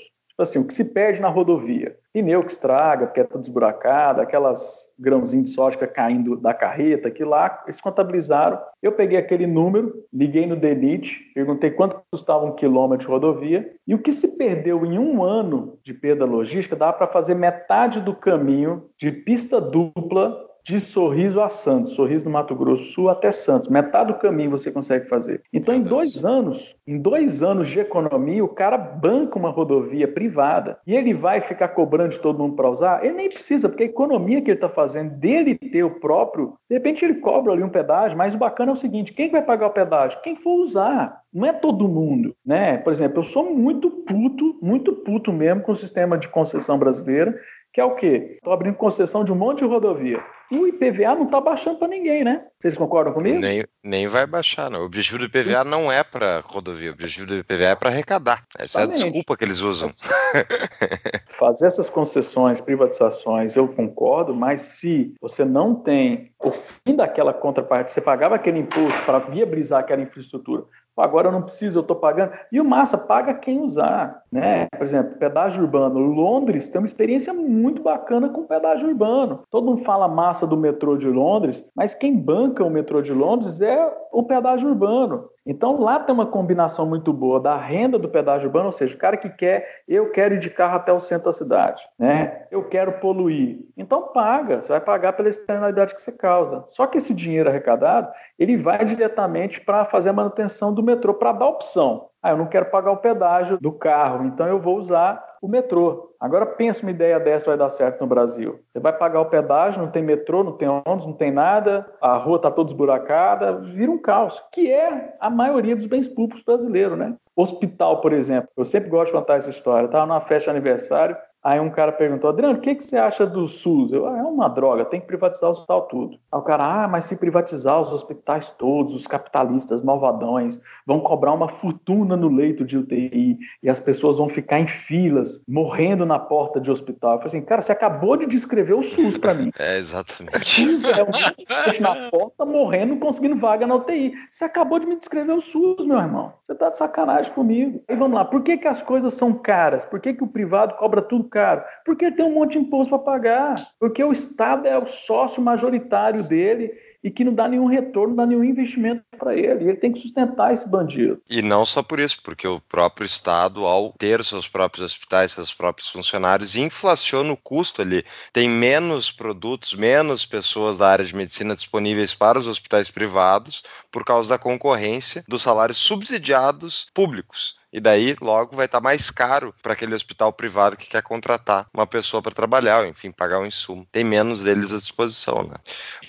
assim, o que se perde na rodovia? Pneu que estraga, porque é tudo esburacado, aquelas grãozinhos de soja caindo da carreta, que lá eles contabilizaram. Eu peguei aquele número, liguei no DENIT, perguntei quanto custava um quilômetro de rodovia, e o que se perdeu em um ano de perda logística dá para fazer metade do caminho de pista dupla de Sorriso a Santos, Sorriso do Mato Grosso Sul até Santos. Metade do caminho você consegue fazer. Então, em dois anos, em dois anos de economia, o cara banca uma rodovia privada e ele vai ficar cobrando de todo mundo para usar? Ele nem precisa, porque a economia que ele está fazendo dele ter o próprio, de repente ele cobra ali um pedágio, mas o bacana é o seguinte: quem vai pagar o pedágio? Quem for usar. Não é todo mundo, né? Por exemplo, eu sou muito puto, muito puto mesmo com o sistema de concessão brasileira, que é o quê? Estou abrindo concessão de um monte de rodovia o IPVA não está baixando para ninguém, né? Vocês concordam comigo? Nem, nem vai baixar, não. O objetivo do IPVA não é para rodovia, o objetivo do IPVA é para arrecadar. Essa Exatamente. é a desculpa que eles usam. Fazer essas concessões, privatizações, eu concordo, mas se você não tem o fim daquela contraparte, você pagava aquele imposto para viabilizar aquela infraestrutura, agora eu não preciso, eu estou pagando. E o massa paga quem usar. Né? Por exemplo, pedágio urbano. Londres tem uma experiência muito bacana com pedágio urbano. Todo mundo fala massa do metrô de Londres, mas quem banca o metrô de Londres é o pedágio urbano. Então lá tem uma combinação muito boa da renda do pedágio urbano, ou seja, o cara que quer, eu quero ir de carro até o centro da cidade, né? Eu quero poluir. Então paga, você vai pagar pela externalidade que você causa. Só que esse dinheiro arrecadado, ele vai diretamente para fazer a manutenção do metrô, para dar opção. Ah, eu não quero pagar o pedágio do carro, então eu vou usar o metrô. Agora pensa uma ideia dessa vai dar certo no Brasil. Você vai pagar o pedágio, não tem metrô, não tem ônibus, não tem nada, a rua está toda esburacada, vira um caos, que é a maioria dos bens públicos brasileiros, né? Hospital, por exemplo. Eu sempre gosto de contar essa história. Estava numa festa de aniversário, Aí um cara perguntou, Adriano, o que, que você acha do SUS? Eu, ah, é uma droga, tem que privatizar o hospital tudo. Aí o cara, ah, mas se privatizar os hospitais todos, os capitalistas malvadões vão cobrar uma fortuna no leito de UTI e as pessoas vão ficar em filas, morrendo na porta de hospital. Eu falei assim, cara, você acabou de descrever o SUS para mim. É, exatamente. O SUS é um na porta, morrendo, conseguindo vaga na UTI. Você acabou de me descrever o SUS, meu irmão. Você tá de sacanagem comigo. Aí vamos lá, por que, que as coisas são caras? Por que, que o privado cobra tudo caro? Porque tem um monte de imposto para pagar. Porque o Estado é o sócio majoritário dele e que não dá nenhum retorno, não dá nenhum investimento para ele. Ele tem que sustentar esse bandido. E não só por isso, porque o próprio Estado, ao ter seus próprios hospitais, seus próprios funcionários, inflaciona o custo ali. Tem menos produtos, menos pessoas da área de medicina disponíveis para os hospitais privados por causa da concorrência dos salários subsidiados públicos. E daí, logo, vai estar tá mais caro para aquele hospital privado que quer contratar uma pessoa para trabalhar, ou, enfim, pagar o um insumo. Tem menos deles à disposição, né?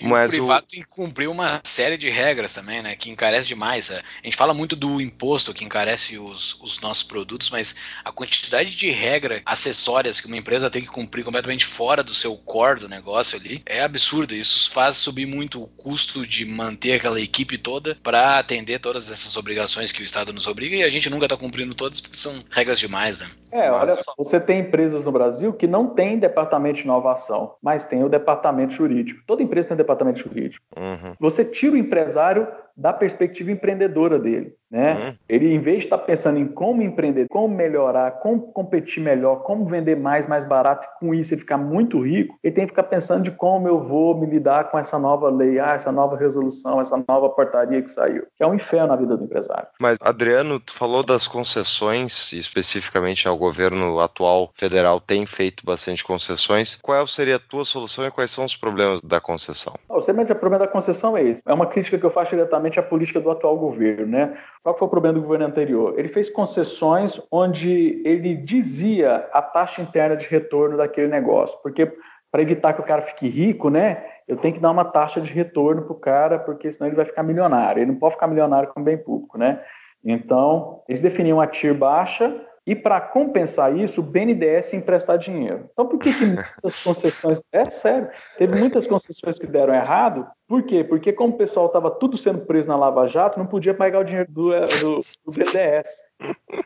E Mas o privado o... tem que cumprir uma série de regras também, né? Que encarece demais. A gente fala muito do imposto que encarece os, os nossos produtos, mas a quantidade de regras acessórias que uma empresa tem que cumprir completamente fora do seu core do negócio ali é absurdo. Isso faz subir muito o custo de manter aquela equipe toda para atender todas essas obrigações que o Estado nos obriga e a gente nunca está cumprindo cumprindo todas porque são regras demais, né? É, olha só, você tem empresas no Brasil que não tem departamento de inovação, mas tem o departamento jurídico. Toda empresa tem um departamento jurídico. Uhum. Você tira o empresário da perspectiva empreendedora dele. Né? Uhum. Ele, em vez de estar pensando em como empreender, como melhorar, como competir melhor, como vender mais, mais barato, e com isso ele ficar muito rico, ele tem que ficar pensando de como eu vou me lidar com essa nova lei, ah, essa nova resolução, essa nova portaria que saiu, que é um inferno na vida do empresário. Mas, Adriano, tu falou das concessões, especificamente governo atual federal tem feito bastante concessões. Qual seria a tua solução e quais são os problemas da concessão? O semelhante problema da concessão é esse. É uma crítica que eu faço diretamente à política do atual governo, né? Qual foi o problema do governo anterior? Ele fez concessões onde ele dizia a taxa interna de retorno daquele negócio, porque para evitar que o cara fique rico, né? Eu tenho que dar uma taxa de retorno para o cara, porque senão ele vai ficar milionário. Ele não pode ficar milionário com bem público, né? Então, eles definiam a TIR baixa e para compensar isso, o BNDES emprestar dinheiro. Então, por que, que muitas concessões. É sério, teve muitas concessões que deram errado. Por quê? Porque, como o pessoal estava tudo sendo preso na Lava Jato, não podia pagar o dinheiro do, do, do BNDES.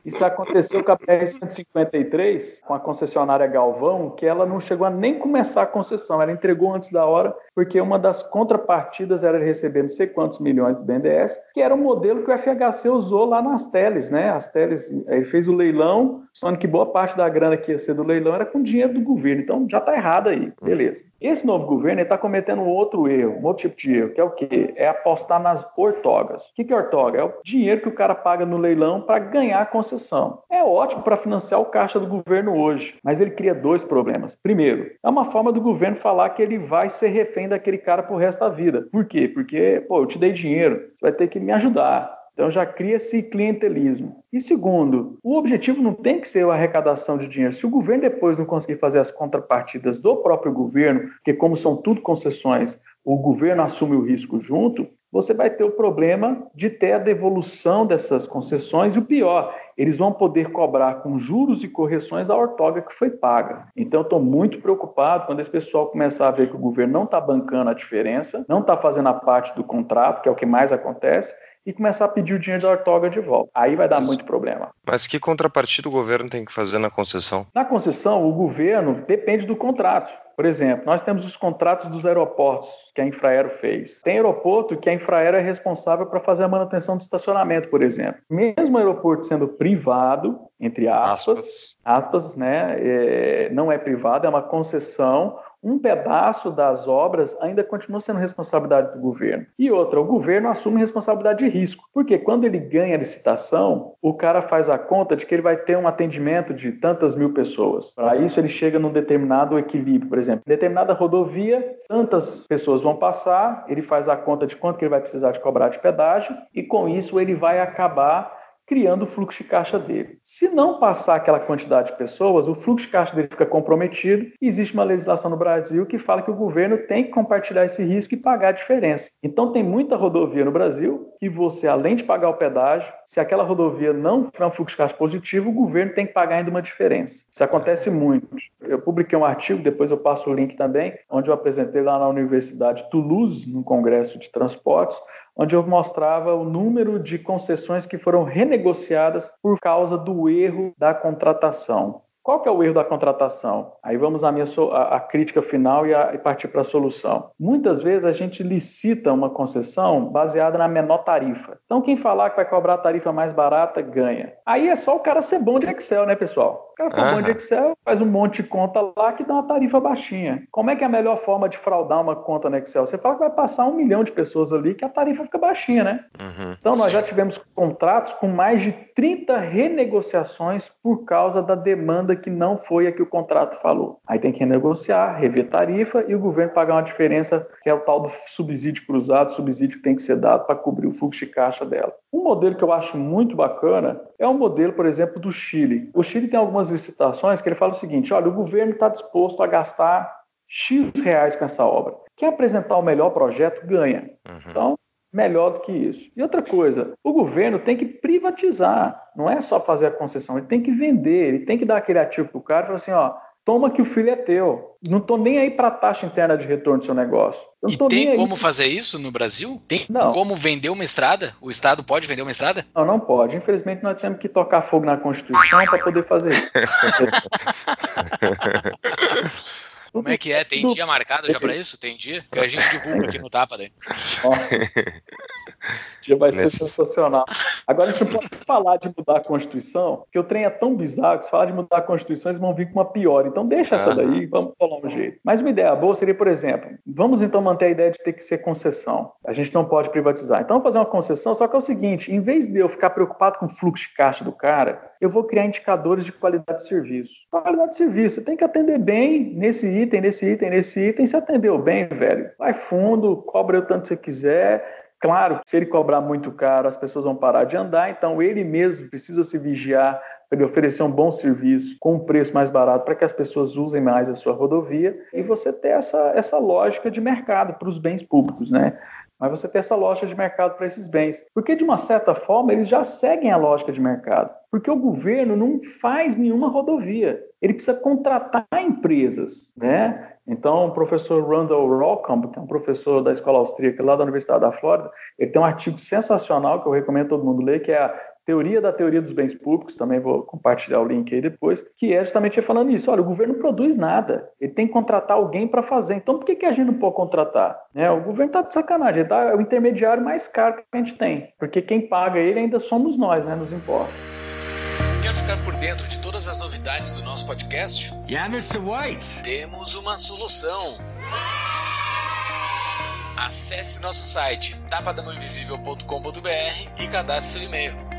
Isso aconteceu com a BR-153, com a concessionária Galvão, que ela não chegou a nem começar a concessão, ela entregou antes da hora, porque uma das contrapartidas era receber não sei quantos milhões do BNDES, que era um modelo que o FHC usou lá nas teles, né? As teles, ele fez o leilão, só que boa parte da grana que ia ser do leilão era com dinheiro do governo, então já está errado aí, beleza. Esse novo governo está cometendo outro erro, um outro tipo de erro, que é o quê? É apostar nas ortogas. O que é ortoga? É o dinheiro que o cara paga no leilão para ganhar ganhar a concessão. É ótimo para financiar o caixa do governo hoje, mas ele cria dois problemas. Primeiro, é uma forma do governo falar que ele vai ser refém daquele cara pro resto da vida. Por quê? Porque, pô, eu te dei dinheiro, você vai ter que me ajudar. Então já cria esse clientelismo. E segundo, o objetivo não tem que ser a arrecadação de dinheiro. Se o governo depois não conseguir fazer as contrapartidas do próprio governo, porque como são tudo concessões, o governo assume o risco junto, você vai ter o problema de ter a devolução dessas concessões e o pior, eles vão poder cobrar com juros e correções a ortoga que foi paga. Então, estou muito preocupado quando esse pessoal começar a ver que o governo não está bancando a diferença, não está fazendo a parte do contrato, que é o que mais acontece, e começar a pedir o dinheiro da ortoga de volta. Aí vai dar Mas, muito problema. Mas que contrapartida o governo tem que fazer na concessão? Na concessão, o governo depende do contrato. Por exemplo, nós temos os contratos dos aeroportos que a Infraero fez. Tem aeroporto que a Infraero é responsável para fazer a manutenção do estacionamento, por exemplo. Mesmo o aeroporto sendo privado, entre aspas, aspas, aspas né, é, não é privado, é uma concessão, um pedaço das obras ainda continua sendo responsabilidade do governo. E outra, o governo assume responsabilidade de risco. Porque quando ele ganha a licitação, o cara faz a conta de que ele vai ter um atendimento de tantas mil pessoas. Para isso, ele chega num determinado equilíbrio. Por exemplo, em determinada rodovia, tantas pessoas vão passar, ele faz a conta de quanto que ele vai precisar de cobrar de pedágio, e com isso ele vai acabar criando o fluxo de caixa dele. Se não passar aquela quantidade de pessoas, o fluxo de caixa dele fica comprometido existe uma legislação no Brasil que fala que o governo tem que compartilhar esse risco e pagar a diferença. Então tem muita rodovia no Brasil que você, além de pagar o pedágio, se aquela rodovia não tiver um fluxo de caixa positivo, o governo tem que pagar ainda uma diferença. Isso acontece muito. Eu publiquei um artigo, depois eu passo o link também, onde eu apresentei lá na Universidade Toulouse, no Congresso de Transportes, onde eu mostrava o número de concessões que foram renegociadas por causa do erro da contratação. Qual que é o erro da contratação? Aí vamos à minha a, a crítica final e, a, e partir para a solução. Muitas vezes a gente licita uma concessão baseada na menor tarifa. Então quem falar que vai cobrar a tarifa mais barata ganha. Aí é só o cara ser bom de Excel, né, pessoal? O cara for bom de Excel, faz um monte de conta lá que dá uma tarifa baixinha. Como é que é a melhor forma de fraudar uma conta no Excel? Você fala que vai passar um milhão de pessoas ali que a tarifa fica baixinha, né? Uhum, então nós sim. já tivemos contratos com mais de 30 renegociações por causa da demanda que não foi a que o contrato falou. Aí tem que renegociar, rever tarifa e o governo pagar uma diferença que é o tal do subsídio cruzado, subsídio que tem que ser dado para cobrir o fluxo de caixa dela. Um modelo que eu acho muito bacana é o modelo, por exemplo, do Chile. O Chile tem algumas licitações que ele fala o seguinte: olha, o governo está disposto a gastar X reais com essa obra. Quem apresentar o melhor projeto ganha. Uhum. Então, melhor do que isso. E outra coisa, o governo tem que privatizar, não é só fazer a concessão, ele tem que vender, ele tem que dar aquele ativo para o cara e falar assim, ó, toma que o filho é teu. Não estou nem aí para a taxa interna de retorno do seu negócio. e tem como aí. fazer isso no Brasil? Tem não. como vender uma estrada? O Estado pode vender uma estrada? Não, não pode. Infelizmente, nós temos que tocar fogo na Constituição para poder fazer isso. Como é que é? Tem dia marcado já para isso? Tem dia? Que a gente divulga aqui no Tapa daí. Nossa. dia vai ser sensacional. Agora a gente não pode falar de mudar a Constituição, porque o trem é tão bizarro que se falar de mudar a Constituição, eles vão vir com uma pior. Então deixa essa daí, vamos falar um jeito. Mas uma ideia boa seria, por exemplo, vamos então manter a ideia de ter que ser concessão. A gente não pode privatizar. Então vamos fazer uma concessão, só que é o seguinte, em vez de eu ficar preocupado com o fluxo de caixa do cara, eu vou criar indicadores de qualidade de serviço. Qualidade de serviço, você tem que atender bem nesse item, nesse item, nesse item. Se atendeu bem, velho, vai fundo, cobra o tanto que você quiser. Claro, se ele cobrar muito caro, as pessoas vão parar de andar, então ele mesmo precisa se vigiar para ele oferecer um bom serviço com um preço mais barato para que as pessoas usem mais a sua rodovia e você ter essa, essa lógica de mercado para os bens públicos, né? Mas você ter essa lógica de mercado para esses bens. Porque, de uma certa forma, eles já seguem a lógica de mercado. Porque o governo não faz nenhuma rodovia. Ele precisa contratar empresas, né? Então, o professor Randall Rockamp, que é um professor da escola austríaca lá da Universidade da Flórida, ele tem um artigo sensacional que eu recomendo todo mundo ler, que é teoria da teoria dos bens públicos, também vou compartilhar o link aí depois, que é justamente falando isso. Olha, o governo não produz nada, ele tem que contratar alguém para fazer. Então, por que, que a gente não pode contratar? É, o governo está de sacanagem, ele tá, é o intermediário mais caro que a gente tem, porque quem paga ele ainda somos nós, né, nos impostos. Quer ficar por dentro de todas as novidades do nosso podcast? Yeah, Mr. White. Temos uma solução. Acesse nosso site tapadamãoinvisível.com.br e cadastre seu e-mail.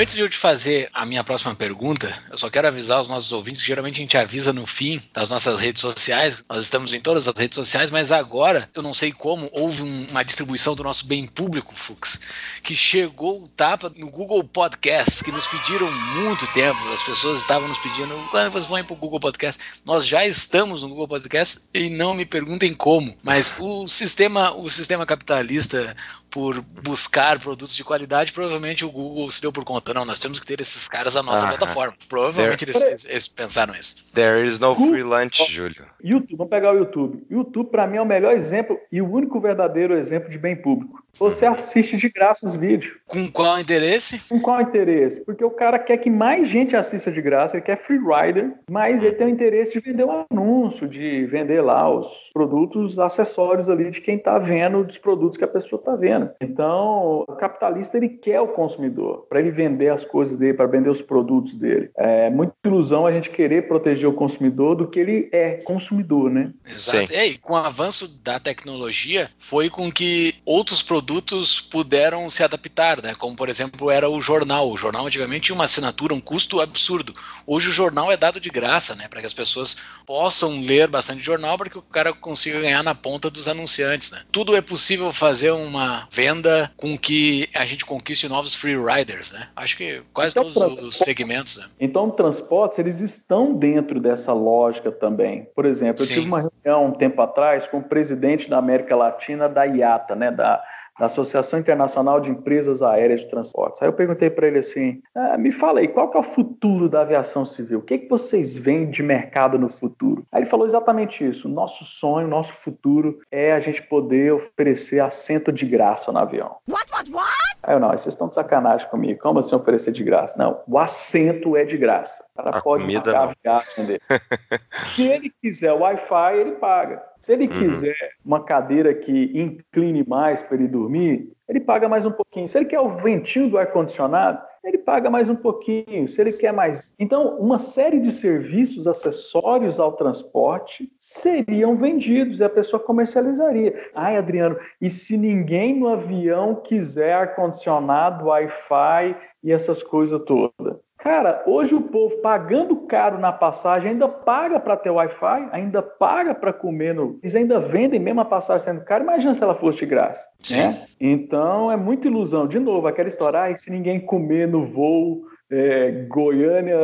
Antes de eu te fazer a minha próxima pergunta, eu só quero avisar os nossos ouvintes que geralmente a gente avisa no fim das nossas redes sociais. Nós estamos em todas as redes sociais, mas agora, eu não sei como, houve um, uma distribuição do nosso bem público, Fux, que chegou o tapa no Google Podcasts, que nos pediram muito tempo. As pessoas estavam nos pedindo quando vocês vão para o Google Podcast. Nós já estamos no Google Podcast e não me perguntem como, mas o sistema, o sistema capitalista por buscar produtos de qualidade, provavelmente o Google se deu por conta. Não, nós temos que ter esses caras na nossa uh -huh. plataforma. Provavelmente eles, eles, eles, pensaram isso. There is no free lunch, Júlio. YouTube, vamos pegar o YouTube. YouTube, para mim, é o melhor exemplo e o único verdadeiro exemplo de bem público. Você assiste de graça os vídeos. Com qual interesse? Com qual interesse? Porque o cara quer que mais gente assista de graça, ele quer free rider, mas ele tem o interesse de vender um anúncio, de vender lá os produtos acessórios ali de quem está vendo, dos produtos que a pessoa está vendo. Então, o capitalista ele quer o consumidor para ele vender as coisas dele, para vender os produtos dele. É muita ilusão a gente querer proteger o consumidor do que ele é consumidor, né? Exato. Sim. E aí, com o avanço da tecnologia, foi com que outros produtos puderam se adaptar, né? Como por exemplo era o jornal. O jornal antigamente tinha uma assinatura, um custo absurdo. Hoje o jornal é dado de graça, né? Para que as pessoas possam ler bastante jornal, para que o cara consiga ganhar na ponta dos anunciantes, né? Tudo é possível fazer uma venda com que a gente conquiste novos free riders, né? Acho que quase então, todos os segmentos. Né? Então, transportes eles estão dentro dessa lógica também. Por exemplo, eu Sim. tive uma reunião um tempo atrás com o presidente da América Latina da IATA, né? Da da Associação Internacional de Empresas Aéreas de Transportes. Aí eu perguntei para ele assim: ah, me fala aí, qual que é o futuro da aviação civil? O que, é que vocês veem de mercado no futuro? Aí ele falou exatamente isso: nosso sonho, nosso futuro é a gente poder oferecer assento de graça no avião. What, what, what? Aí eu, não, vocês estão de sacanagem comigo. Como assim oferecer de graça? Não, o assento é de graça. O cara a pode pagar a viagem dele. Se ele quiser Wi-Fi, ele paga. Se ele uhum. quiser uma cadeira que incline mais para ele dormir, ele paga mais um pouquinho. Se ele quer o ventinho do ar-condicionado, ele paga mais um pouquinho. Se ele quer mais. Então, uma série de serviços acessórios ao transporte seriam vendidos e a pessoa comercializaria. Ai, Adriano, e se ninguém no avião quiser ar-condicionado, Wi-Fi e essas coisas todas? Cara, hoje o povo pagando caro na passagem ainda paga para ter Wi-Fi, ainda paga para comer no. Eles ainda vendem mesmo a passagem sendo cara. Imagina se ela fosse de graça. Sim. Né? Então é muita ilusão. De novo, aquela história: ah, se ninguém comer no voo, é, Goiânia,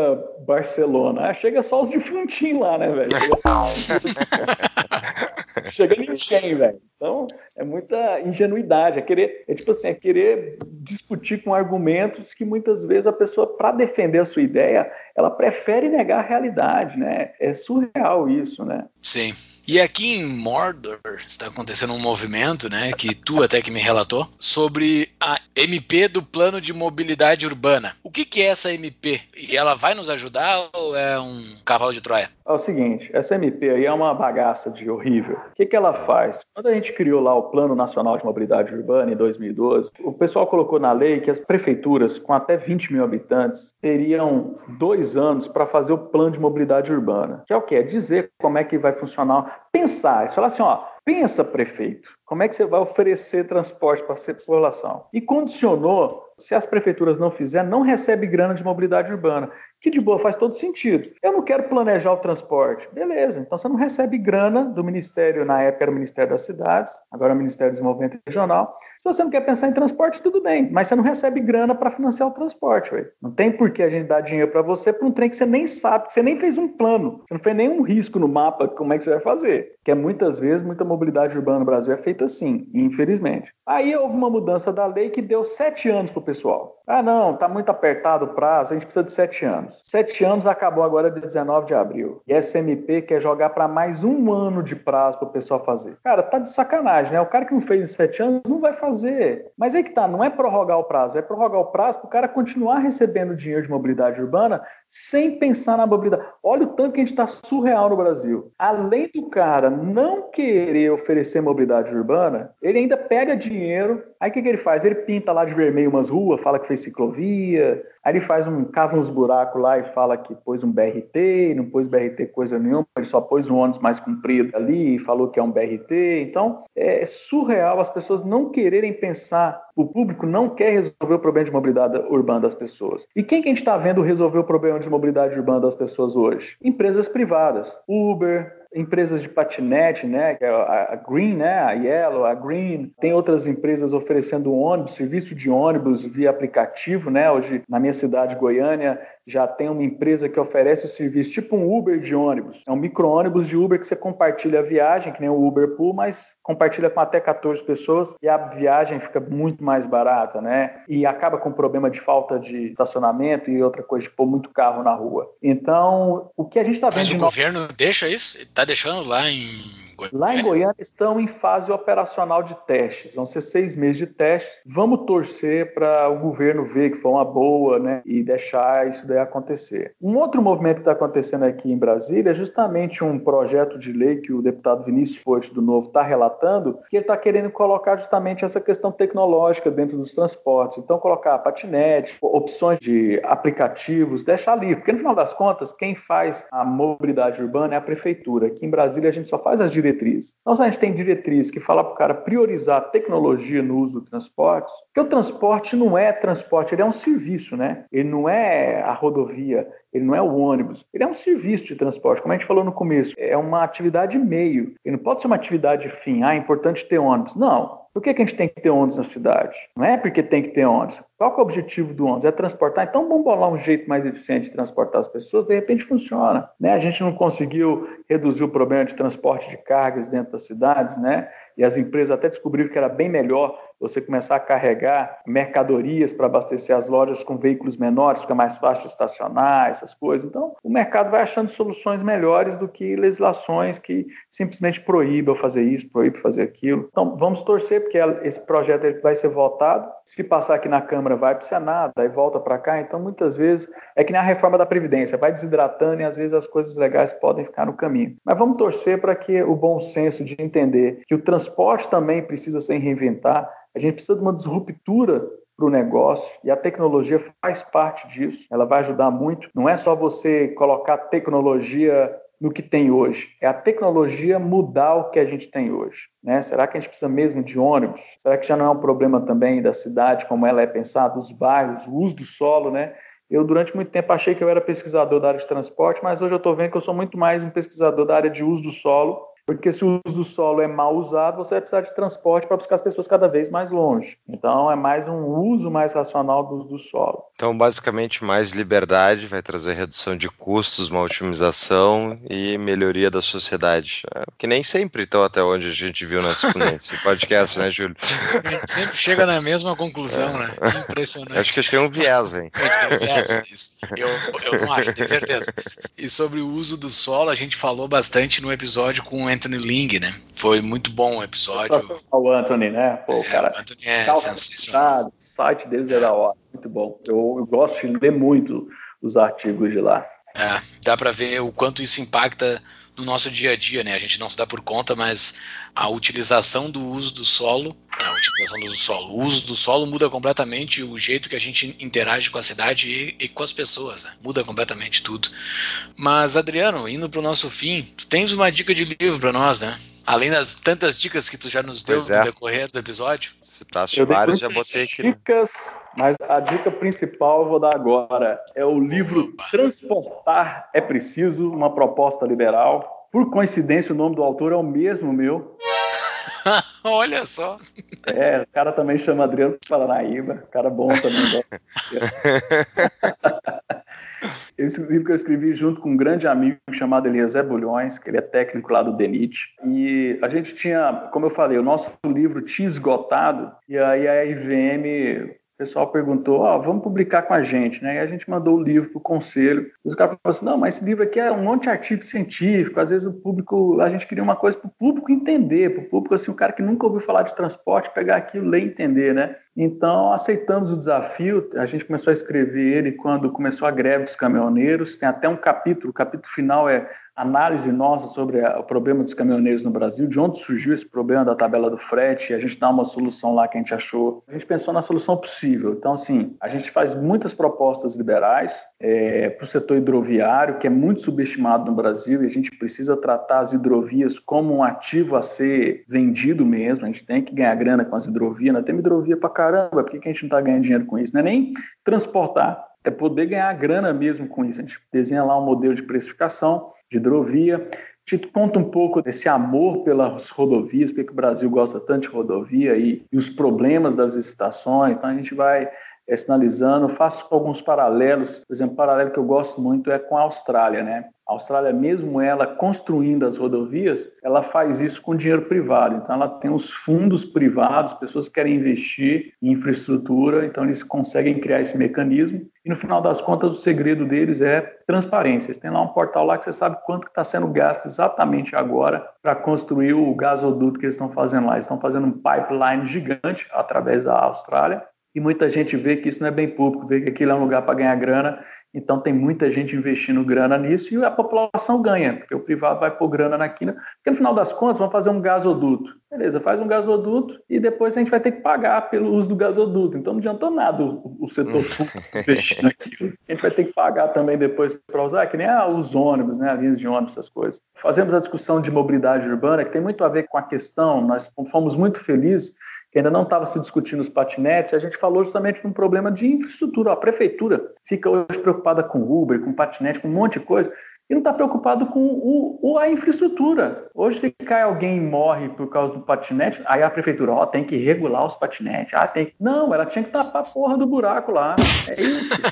Barcelona. Ah, chega só os defuntinhos lá, né, velho? Chega ninguém, velho. Então, é muita ingenuidade. É querer, é tipo assim, é querer discutir com argumentos que muitas vezes a pessoa, para defender a sua ideia, ela prefere negar a realidade, né? É surreal isso, né? Sim. E aqui em Mordor está acontecendo um movimento, né, que tu até que me relatou, sobre a MP do Plano de Mobilidade Urbana. O que, que é essa MP? E ela vai nos ajudar ou é um cavalo de Troia? É o seguinte, essa MP aí é uma bagaça de horrível. O que, que ela faz? Quando a gente criou lá o Plano Nacional de Mobilidade Urbana em 2012, o pessoal colocou na lei que as prefeituras com até 20 mil habitantes teriam dois anos para fazer o plano de mobilidade urbana. Que é o quê? É dizer como é que vai funcionar. Pensar, falar assim, ó, pensa prefeito, como é que você vai oferecer transporte para a população? E condicionou se as prefeituras não fizerem, não recebe grana de mobilidade urbana. Que de boa faz todo sentido. Eu não quero planejar o transporte. Beleza, então você não recebe grana do Ministério, na época era o Ministério das Cidades, agora é o Ministério do Desenvolvimento Regional. Se você não quer pensar em transporte, tudo bem, mas você não recebe grana para financiar o transporte. Ué. Não tem por que a gente dar dinheiro para você para um trem que você nem sabe, que você nem fez um plano, você não fez nenhum risco no mapa como é que você vai fazer. Que é muitas vezes, muita mobilidade urbana no Brasil é feita assim, infelizmente. Aí houve uma mudança da lei que deu sete anos para o pessoal. Ah, não, tá muito apertado o prazo, a gente precisa de sete anos. Sete anos acabou agora de 19 de abril. E a SMP quer jogar para mais um ano de prazo para o pessoal fazer. Cara, tá de sacanagem, né? O cara que não fez em sete anos não vai fazer. Mas aí que tá, não é prorrogar o prazo, é prorrogar o prazo para o cara continuar recebendo dinheiro de mobilidade urbana sem pensar na mobilidade. Olha o tanto que a gente está surreal no Brasil. Além do cara não querer oferecer mobilidade urbana, ele ainda pega dinheiro. Aí o que, que ele faz? Ele pinta lá de vermelho umas ruas, fala que fez ciclovia, Aí ele faz um, cava uns buracos lá e fala que pôs um BRT, não pôs BRT coisa nenhuma, ele só pôs um ônibus mais comprido ali e falou que é um BRT. Então, é surreal as pessoas não quererem pensar, o público não quer resolver o problema de mobilidade urbana das pessoas. E quem que a gente está vendo resolver o problema de mobilidade urbana das pessoas hoje? Empresas privadas. Uber, empresas de patinete, né, é a Green, né, a Yellow, a Green, tem outras empresas oferecendo ônibus, serviço de ônibus via aplicativo, né, hoje na minha cidade, Goiânia, já tem uma empresa que oferece o serviço tipo um Uber de ônibus. É um micro-ônibus de Uber que você compartilha a viagem, que nem o Uber Pool, mas compartilha com até 14 pessoas e a viagem fica muito mais barata, né? E acaba com o problema de falta de estacionamento e outra coisa, de pôr muito carro na rua. Então, o que a gente está vendo... Mas o governo deixa isso? Está deixando lá em Lá em Goiânia estão em fase operacional de testes. Vão ser seis meses de testes. Vamos torcer para o governo ver que foi uma boa, né? E deixar isso daí acontecer. Um outro movimento que está acontecendo aqui em Brasília é justamente um projeto de lei que o deputado Vinícius Forte do Novo está relatando, que ele está querendo colocar justamente essa questão tecnológica dentro dos transportes. Então, colocar patinete, opções de aplicativos, deixar livre. Porque no final das contas, quem faz a mobilidade urbana é a prefeitura. Aqui em Brasília a gente só faz as diretrizes. Então, se a gente tem diretriz que fala para o cara priorizar tecnologia no uso do transporte, porque o transporte não é transporte, ele é um serviço, né? Ele não é a rodovia, ele não é o ônibus, ele é um serviço de transporte, como a gente falou no começo, é uma atividade meio, ele não pode ser uma atividade fim, ah, é importante ter ônibus. Não. Por que, que a gente tem que ter ônibus na cidade? Não é porque tem que ter ônibus. Qual é o objetivo do ônibus? É transportar. Então vamos bolar um jeito mais eficiente de transportar as pessoas, de repente funciona. Né? A gente não conseguiu reduzir o problema de transporte de cargas dentro das cidades, né? E as empresas até descobriram que era bem melhor você começar a carregar mercadorias para abastecer as lojas com veículos menores, fica mais fácil estacionar, essas coisas. Então, o mercado vai achando soluções melhores do que legislações que simplesmente proíbam fazer isso, proíbam fazer aquilo. Então, vamos torcer, porque esse projeto vai ser votado. Se passar aqui na Câmara, vai para o Senado, aí volta para cá. Então, muitas vezes, é que nem a reforma da Previdência, vai desidratando e às vezes as coisas legais podem ficar no caminho. Mas vamos torcer para que o bom senso de entender que o transporte também precisa se reinventar, a gente precisa de uma disruptura para o negócio e a tecnologia faz parte disso. Ela vai ajudar muito. Não é só você colocar tecnologia no que tem hoje, é a tecnologia mudar o que a gente tem hoje. Né? Será que a gente precisa mesmo de ônibus? Será que já não é um problema também da cidade, como ela é pensada, dos bairros, o uso do solo, né? Eu, durante muito tempo, achei que eu era pesquisador da área de transporte, mas hoje eu estou vendo que eu sou muito mais um pesquisador da área de uso do solo porque se o uso do solo é mal usado, você vai precisar de transporte para buscar as pessoas cada vez mais longe. Então, é mais um uso mais racional do uso do solo. Então, basicamente, mais liberdade vai trazer redução de custos, uma otimização e melhoria da sociedade. É, que nem sempre, então, até onde a gente viu nesse, nesse podcast, né, Júlio? A gente sempre chega na mesma conclusão, né? Impressionante. Acho que a gente tem um viés, hein? A gente tem um viés, isso. Eu, eu não acho, tenho certeza. E sobre o uso do solo, a gente falou bastante no episódio com o Anthony Ling, né? Foi muito bom o episódio. O Anthony, né? Pô, o é, cara. O Anthony é sensacional. site deles é da hora, muito bom. Eu, eu gosto de ler muito os artigos de lá. É, dá para ver o quanto isso impacta no nosso dia a dia, né? A gente não se dá por conta, mas a utilização do uso do solo, a utilização do solo, o uso do solo muda completamente o jeito que a gente interage com a cidade e, e com as pessoas, né? muda completamente tudo. Mas Adriano, indo para o nosso fim, tu tens uma dica de livro para nós, né? Além das tantas dicas que tu já nos deu é. no decorrer do episódio. Citaste eu vários, já botei aqui. Dicas, mas a dica principal eu vou dar agora. É o livro Opa. Transportar é Preciso, uma proposta liberal. Por coincidência, o nome do autor é o mesmo meu. Olha só. É, o cara também chama Adriano Paranaíba. Cara bom também. Esse livro que eu escrevi junto com um grande amigo chamado Eliezer Bulhões, que ele é técnico lá do DENIT. E a gente tinha, como eu falei, o nosso livro tinha esgotado, e aí a IVM o pessoal perguntou, ó, oh, vamos publicar com a gente, né? E a gente mandou o livro para o conselho. Os caras falaram assim, não, mas esse livro aqui é um monte de artigo científico, às vezes o público, a gente queria uma coisa para o público entender, para o público, assim, o cara que nunca ouviu falar de transporte, pegar aquilo, ler e entender, né? Então, aceitamos o desafio, a gente começou a escrever ele quando começou a greve dos caminhoneiros, tem até um capítulo, o capítulo final é análise nossa sobre o problema dos caminhoneiros no Brasil, de onde surgiu esse problema da tabela do frete, a gente dá uma solução lá que a gente achou. A gente pensou na solução possível. Então, assim, a gente faz muitas propostas liberais é, para o setor hidroviário, que é muito subestimado no Brasil, e a gente precisa tratar as hidrovias como um ativo a ser vendido mesmo. A gente tem que ganhar grana com as hidrovias, nós temos hidrovia para caramba, por que a gente não está ganhando dinheiro com isso? Não é nem transportar, é poder ganhar grana mesmo com isso. A gente desenha lá um modelo de precificação de hidrovia. Te conta um pouco desse amor pelas rodovias, porque o Brasil gosta tanto de rodovia e, e os problemas das estações. Então a gente vai é, sinalizando, faço alguns paralelos. Por exemplo, um paralelo que eu gosto muito é com a Austrália, né? A Austrália, mesmo ela construindo as rodovias, ela faz isso com dinheiro privado. Então, ela tem os fundos privados, pessoas que querem investir em infraestrutura, então eles conseguem criar esse mecanismo. E no final das contas, o segredo deles é transparência. Eles têm lá um portal lá que você sabe quanto está sendo gasto exatamente agora para construir o gasoduto que eles estão fazendo lá. Eles estão fazendo um pipeline gigante através da Austrália. E muita gente vê que isso não é bem público, vê que aquilo é um lugar para ganhar grana então tem muita gente investindo grana nisso e a população ganha, porque o privado vai pôr grana na quina, porque no final das contas vão fazer um gasoduto. Beleza, faz um gasoduto e depois a gente vai ter que pagar pelo uso do gasoduto. Então não adiantou nada o, setor público investir naquilo. A gente vai ter que pagar também depois para usar, que nem ah, os ônibus, né, as linhas de ônibus, essas coisas. Fazemos a discussão de mobilidade urbana, que tem muito a ver com a questão, nós fomos muito felizes que ainda não estava se discutindo os patinetes, a gente falou justamente de um problema de infraestrutura. A prefeitura fica hoje preocupada com Uber, com patinete, com um monte de coisa, e não está preocupado com o, o, a infraestrutura. Hoje, se cai alguém e morre por causa do patinete, aí a prefeitura, ó, tem que regular os patinetes. Ah, tem que... Não, ela tinha que tapar a porra do buraco lá. É isso.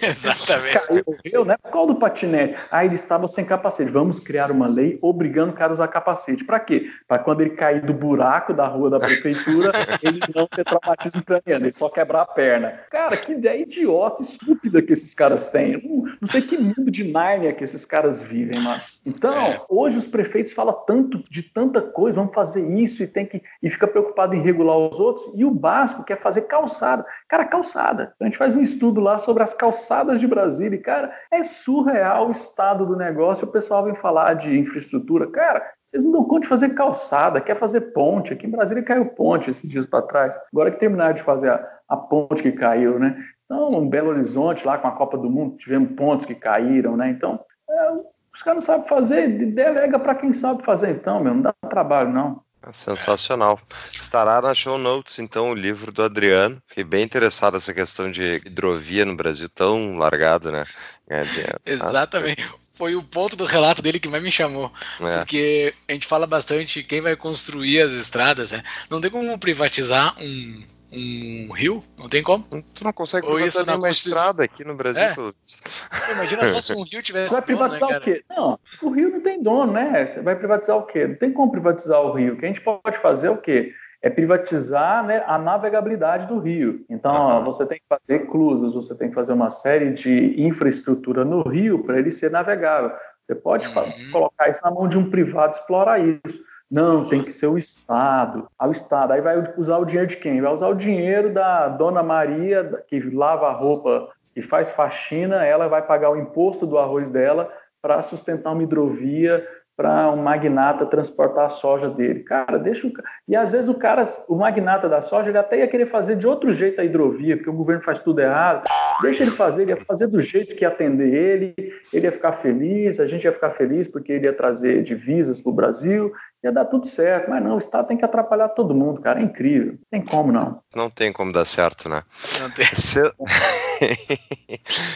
Exatamente. Caiu, né? Qual do patinete? Ah, ele estava sem capacete. Vamos criar uma lei obrigando o cara a usar capacete. Para quê? Para quando ele cair do buraco da rua da prefeitura, ele não ter traumatismo craniano, ele só quebrar a perna. Cara, que ideia idiota, estúpida que esses caras têm. Não, não sei que mundo de Nárnia que esses caras vivem, mano. Então, é. hoje os prefeitos falam tanto de tanta coisa, vamos fazer isso e tem que e fica preocupado em regular os outros. E o básico que é fazer calçada. Cara, calçada. A gente faz um estudo lá sobre as calçadas de Brasília e, cara, é surreal o estado do negócio. O pessoal vem falar de infraestrutura. Cara, vocês não dão conta de fazer calçada, quer fazer ponte. Aqui em Brasília caiu ponte esses dias para trás. Agora que terminaram de fazer a, a ponte que caiu, né? Então, um Belo Horizonte, lá com a Copa do Mundo, tivemos pontos que caíram, né? Então, é, os caras não sabem fazer, delega para quem sabe fazer, então, meu, não dá trabalho, não. É sensacional. Estará na show notes, então, o livro do Adriano. Fiquei bem interessado nessa questão de hidrovia no Brasil tão largado, né? Exatamente. Foi o ponto do relato dele que mais me chamou. É. Porque a gente fala bastante quem vai construir as estradas, né? Não tem como privatizar um, um rio, não tem como. Tu não consegue privatizar nenhuma estrada aqui no Brasil. É. Imagina só se um rio tivesse. Vai privatizar dono, né, o quê? Não, o rio não tem dono, né? Você vai privatizar o quê? Não tem como privatizar o rio. O que a gente pode fazer é o quê? É privatizar né, a navegabilidade do rio. Então, uhum. você tem que fazer cruzes, você tem que fazer uma série de infraestrutura no rio para ele ser navegável. Você pode uhum. colocar isso na mão de um privado explorar isso. Não, tem que ser o Estado. Ah, o Estado. Aí vai usar o dinheiro de quem? Vai usar o dinheiro da Dona Maria, que lava a roupa, que faz faxina, ela vai pagar o imposto do arroz dela para sustentar uma hidrovia para um magnata transportar a soja dele. Cara, deixa o E às vezes o cara, o magnata da soja, ele até ia querer fazer de outro jeito a hidrovia, porque o governo faz tudo errado. Deixa ele fazer, ele ia fazer do jeito que atender ele, ele ia ficar feliz, a gente ia ficar feliz porque ele ia trazer divisas para o Brasil, ia dar tudo certo. Mas não, o Estado tem que atrapalhar todo mundo, cara. É incrível. Não tem como não. Não tem como dar certo, né? Não tem.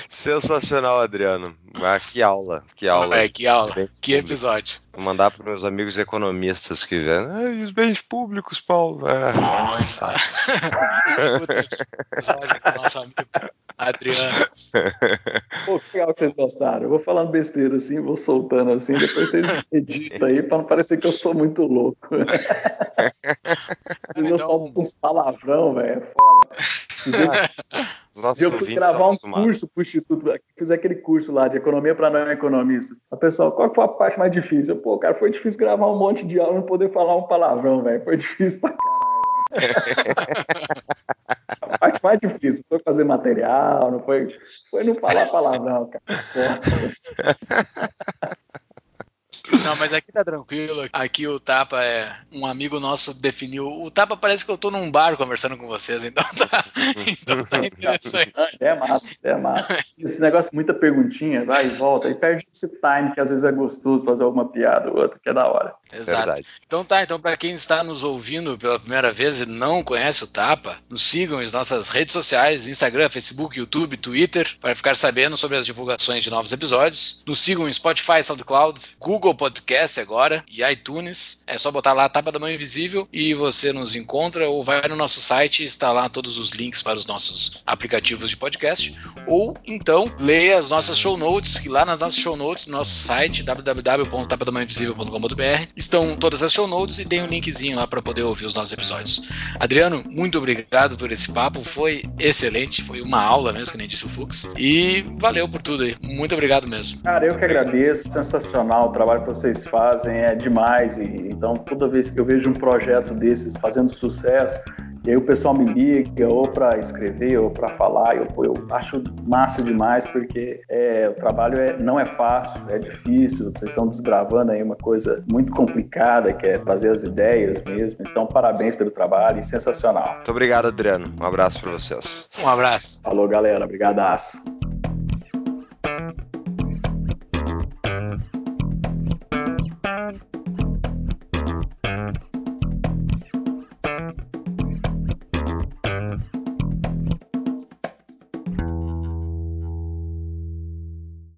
Sensacional, Adriano. Ah, que aula, que aula. É, que aula, que episódio. Vou mandar para meus amigos economistas que vêm. Ah, e os bens públicos, Paulo? É, nossa. episódio com o nosso amigo Adriano. Pô, que legal que vocês gostaram. Eu vou falando besteira assim, vou soltando assim, depois vocês editam aí para não parecer que eu sou muito louco. Às vezes eu solto uns palavrão, velho, é foda. Nossa, eu fui gravar um curso para o Instituto, fiz aquele curso lá de economia para não economistas. A pessoa, qual foi a parte mais difícil? Eu, Pô, cara, foi difícil gravar um monte de aula e não poder falar um palavrão, velho. Foi difícil pra caralho. a parte mais difícil foi fazer material, não foi, foi não falar palavrão, cara. Não, mas aqui tá tranquilo. Aqui o Tapa é um amigo nosso definiu. O Tapa parece que eu tô num bar conversando com vocês, então tá, então tá interessante. É massa, é massa. Esse negócio, muita perguntinha, vai e volta, e perde esse time que às vezes é gostoso fazer alguma piada ou outra, que é da hora. Exato. Verdade. Então tá, então para quem está nos ouvindo pela primeira vez e não conhece o Tapa, nos sigam em nossas redes sociais, Instagram, Facebook, YouTube, Twitter, para ficar sabendo sobre as divulgações de novos episódios. Nos sigam em Spotify, SoundCloud, Google Podcast agora e iTunes. É só botar lá Tapa da Mão Invisível e você nos encontra ou vai no nosso site e está lá todos os links para os nossos aplicativos de podcast. Ou então leia as nossas show notes, que lá nas nossas show notes, no nosso site www.tapadamãoinvisível.com.br estão todas as show notes e tem um linkzinho lá para poder ouvir os nossos episódios. Adriano, muito obrigado por esse papo, foi excelente, foi uma aula mesmo, que nem disse o Fux. E valeu por tudo aí. Muito obrigado mesmo. Cara, eu que agradeço, sensacional o trabalho que vocês fazem é demais. E, então, toda vez que eu vejo um projeto desses fazendo sucesso, e aí o pessoal me liga ou para escrever ou para falar, eu, eu acho massa demais porque é, o trabalho é, não é fácil, é difícil, vocês estão desbravando aí uma coisa muito complicada que é fazer as ideias mesmo. Então, parabéns pelo trabalho e sensacional. Muito obrigado, Adriano. Um abraço para vocês. Um abraço. Falou, galera. Obrigadaço.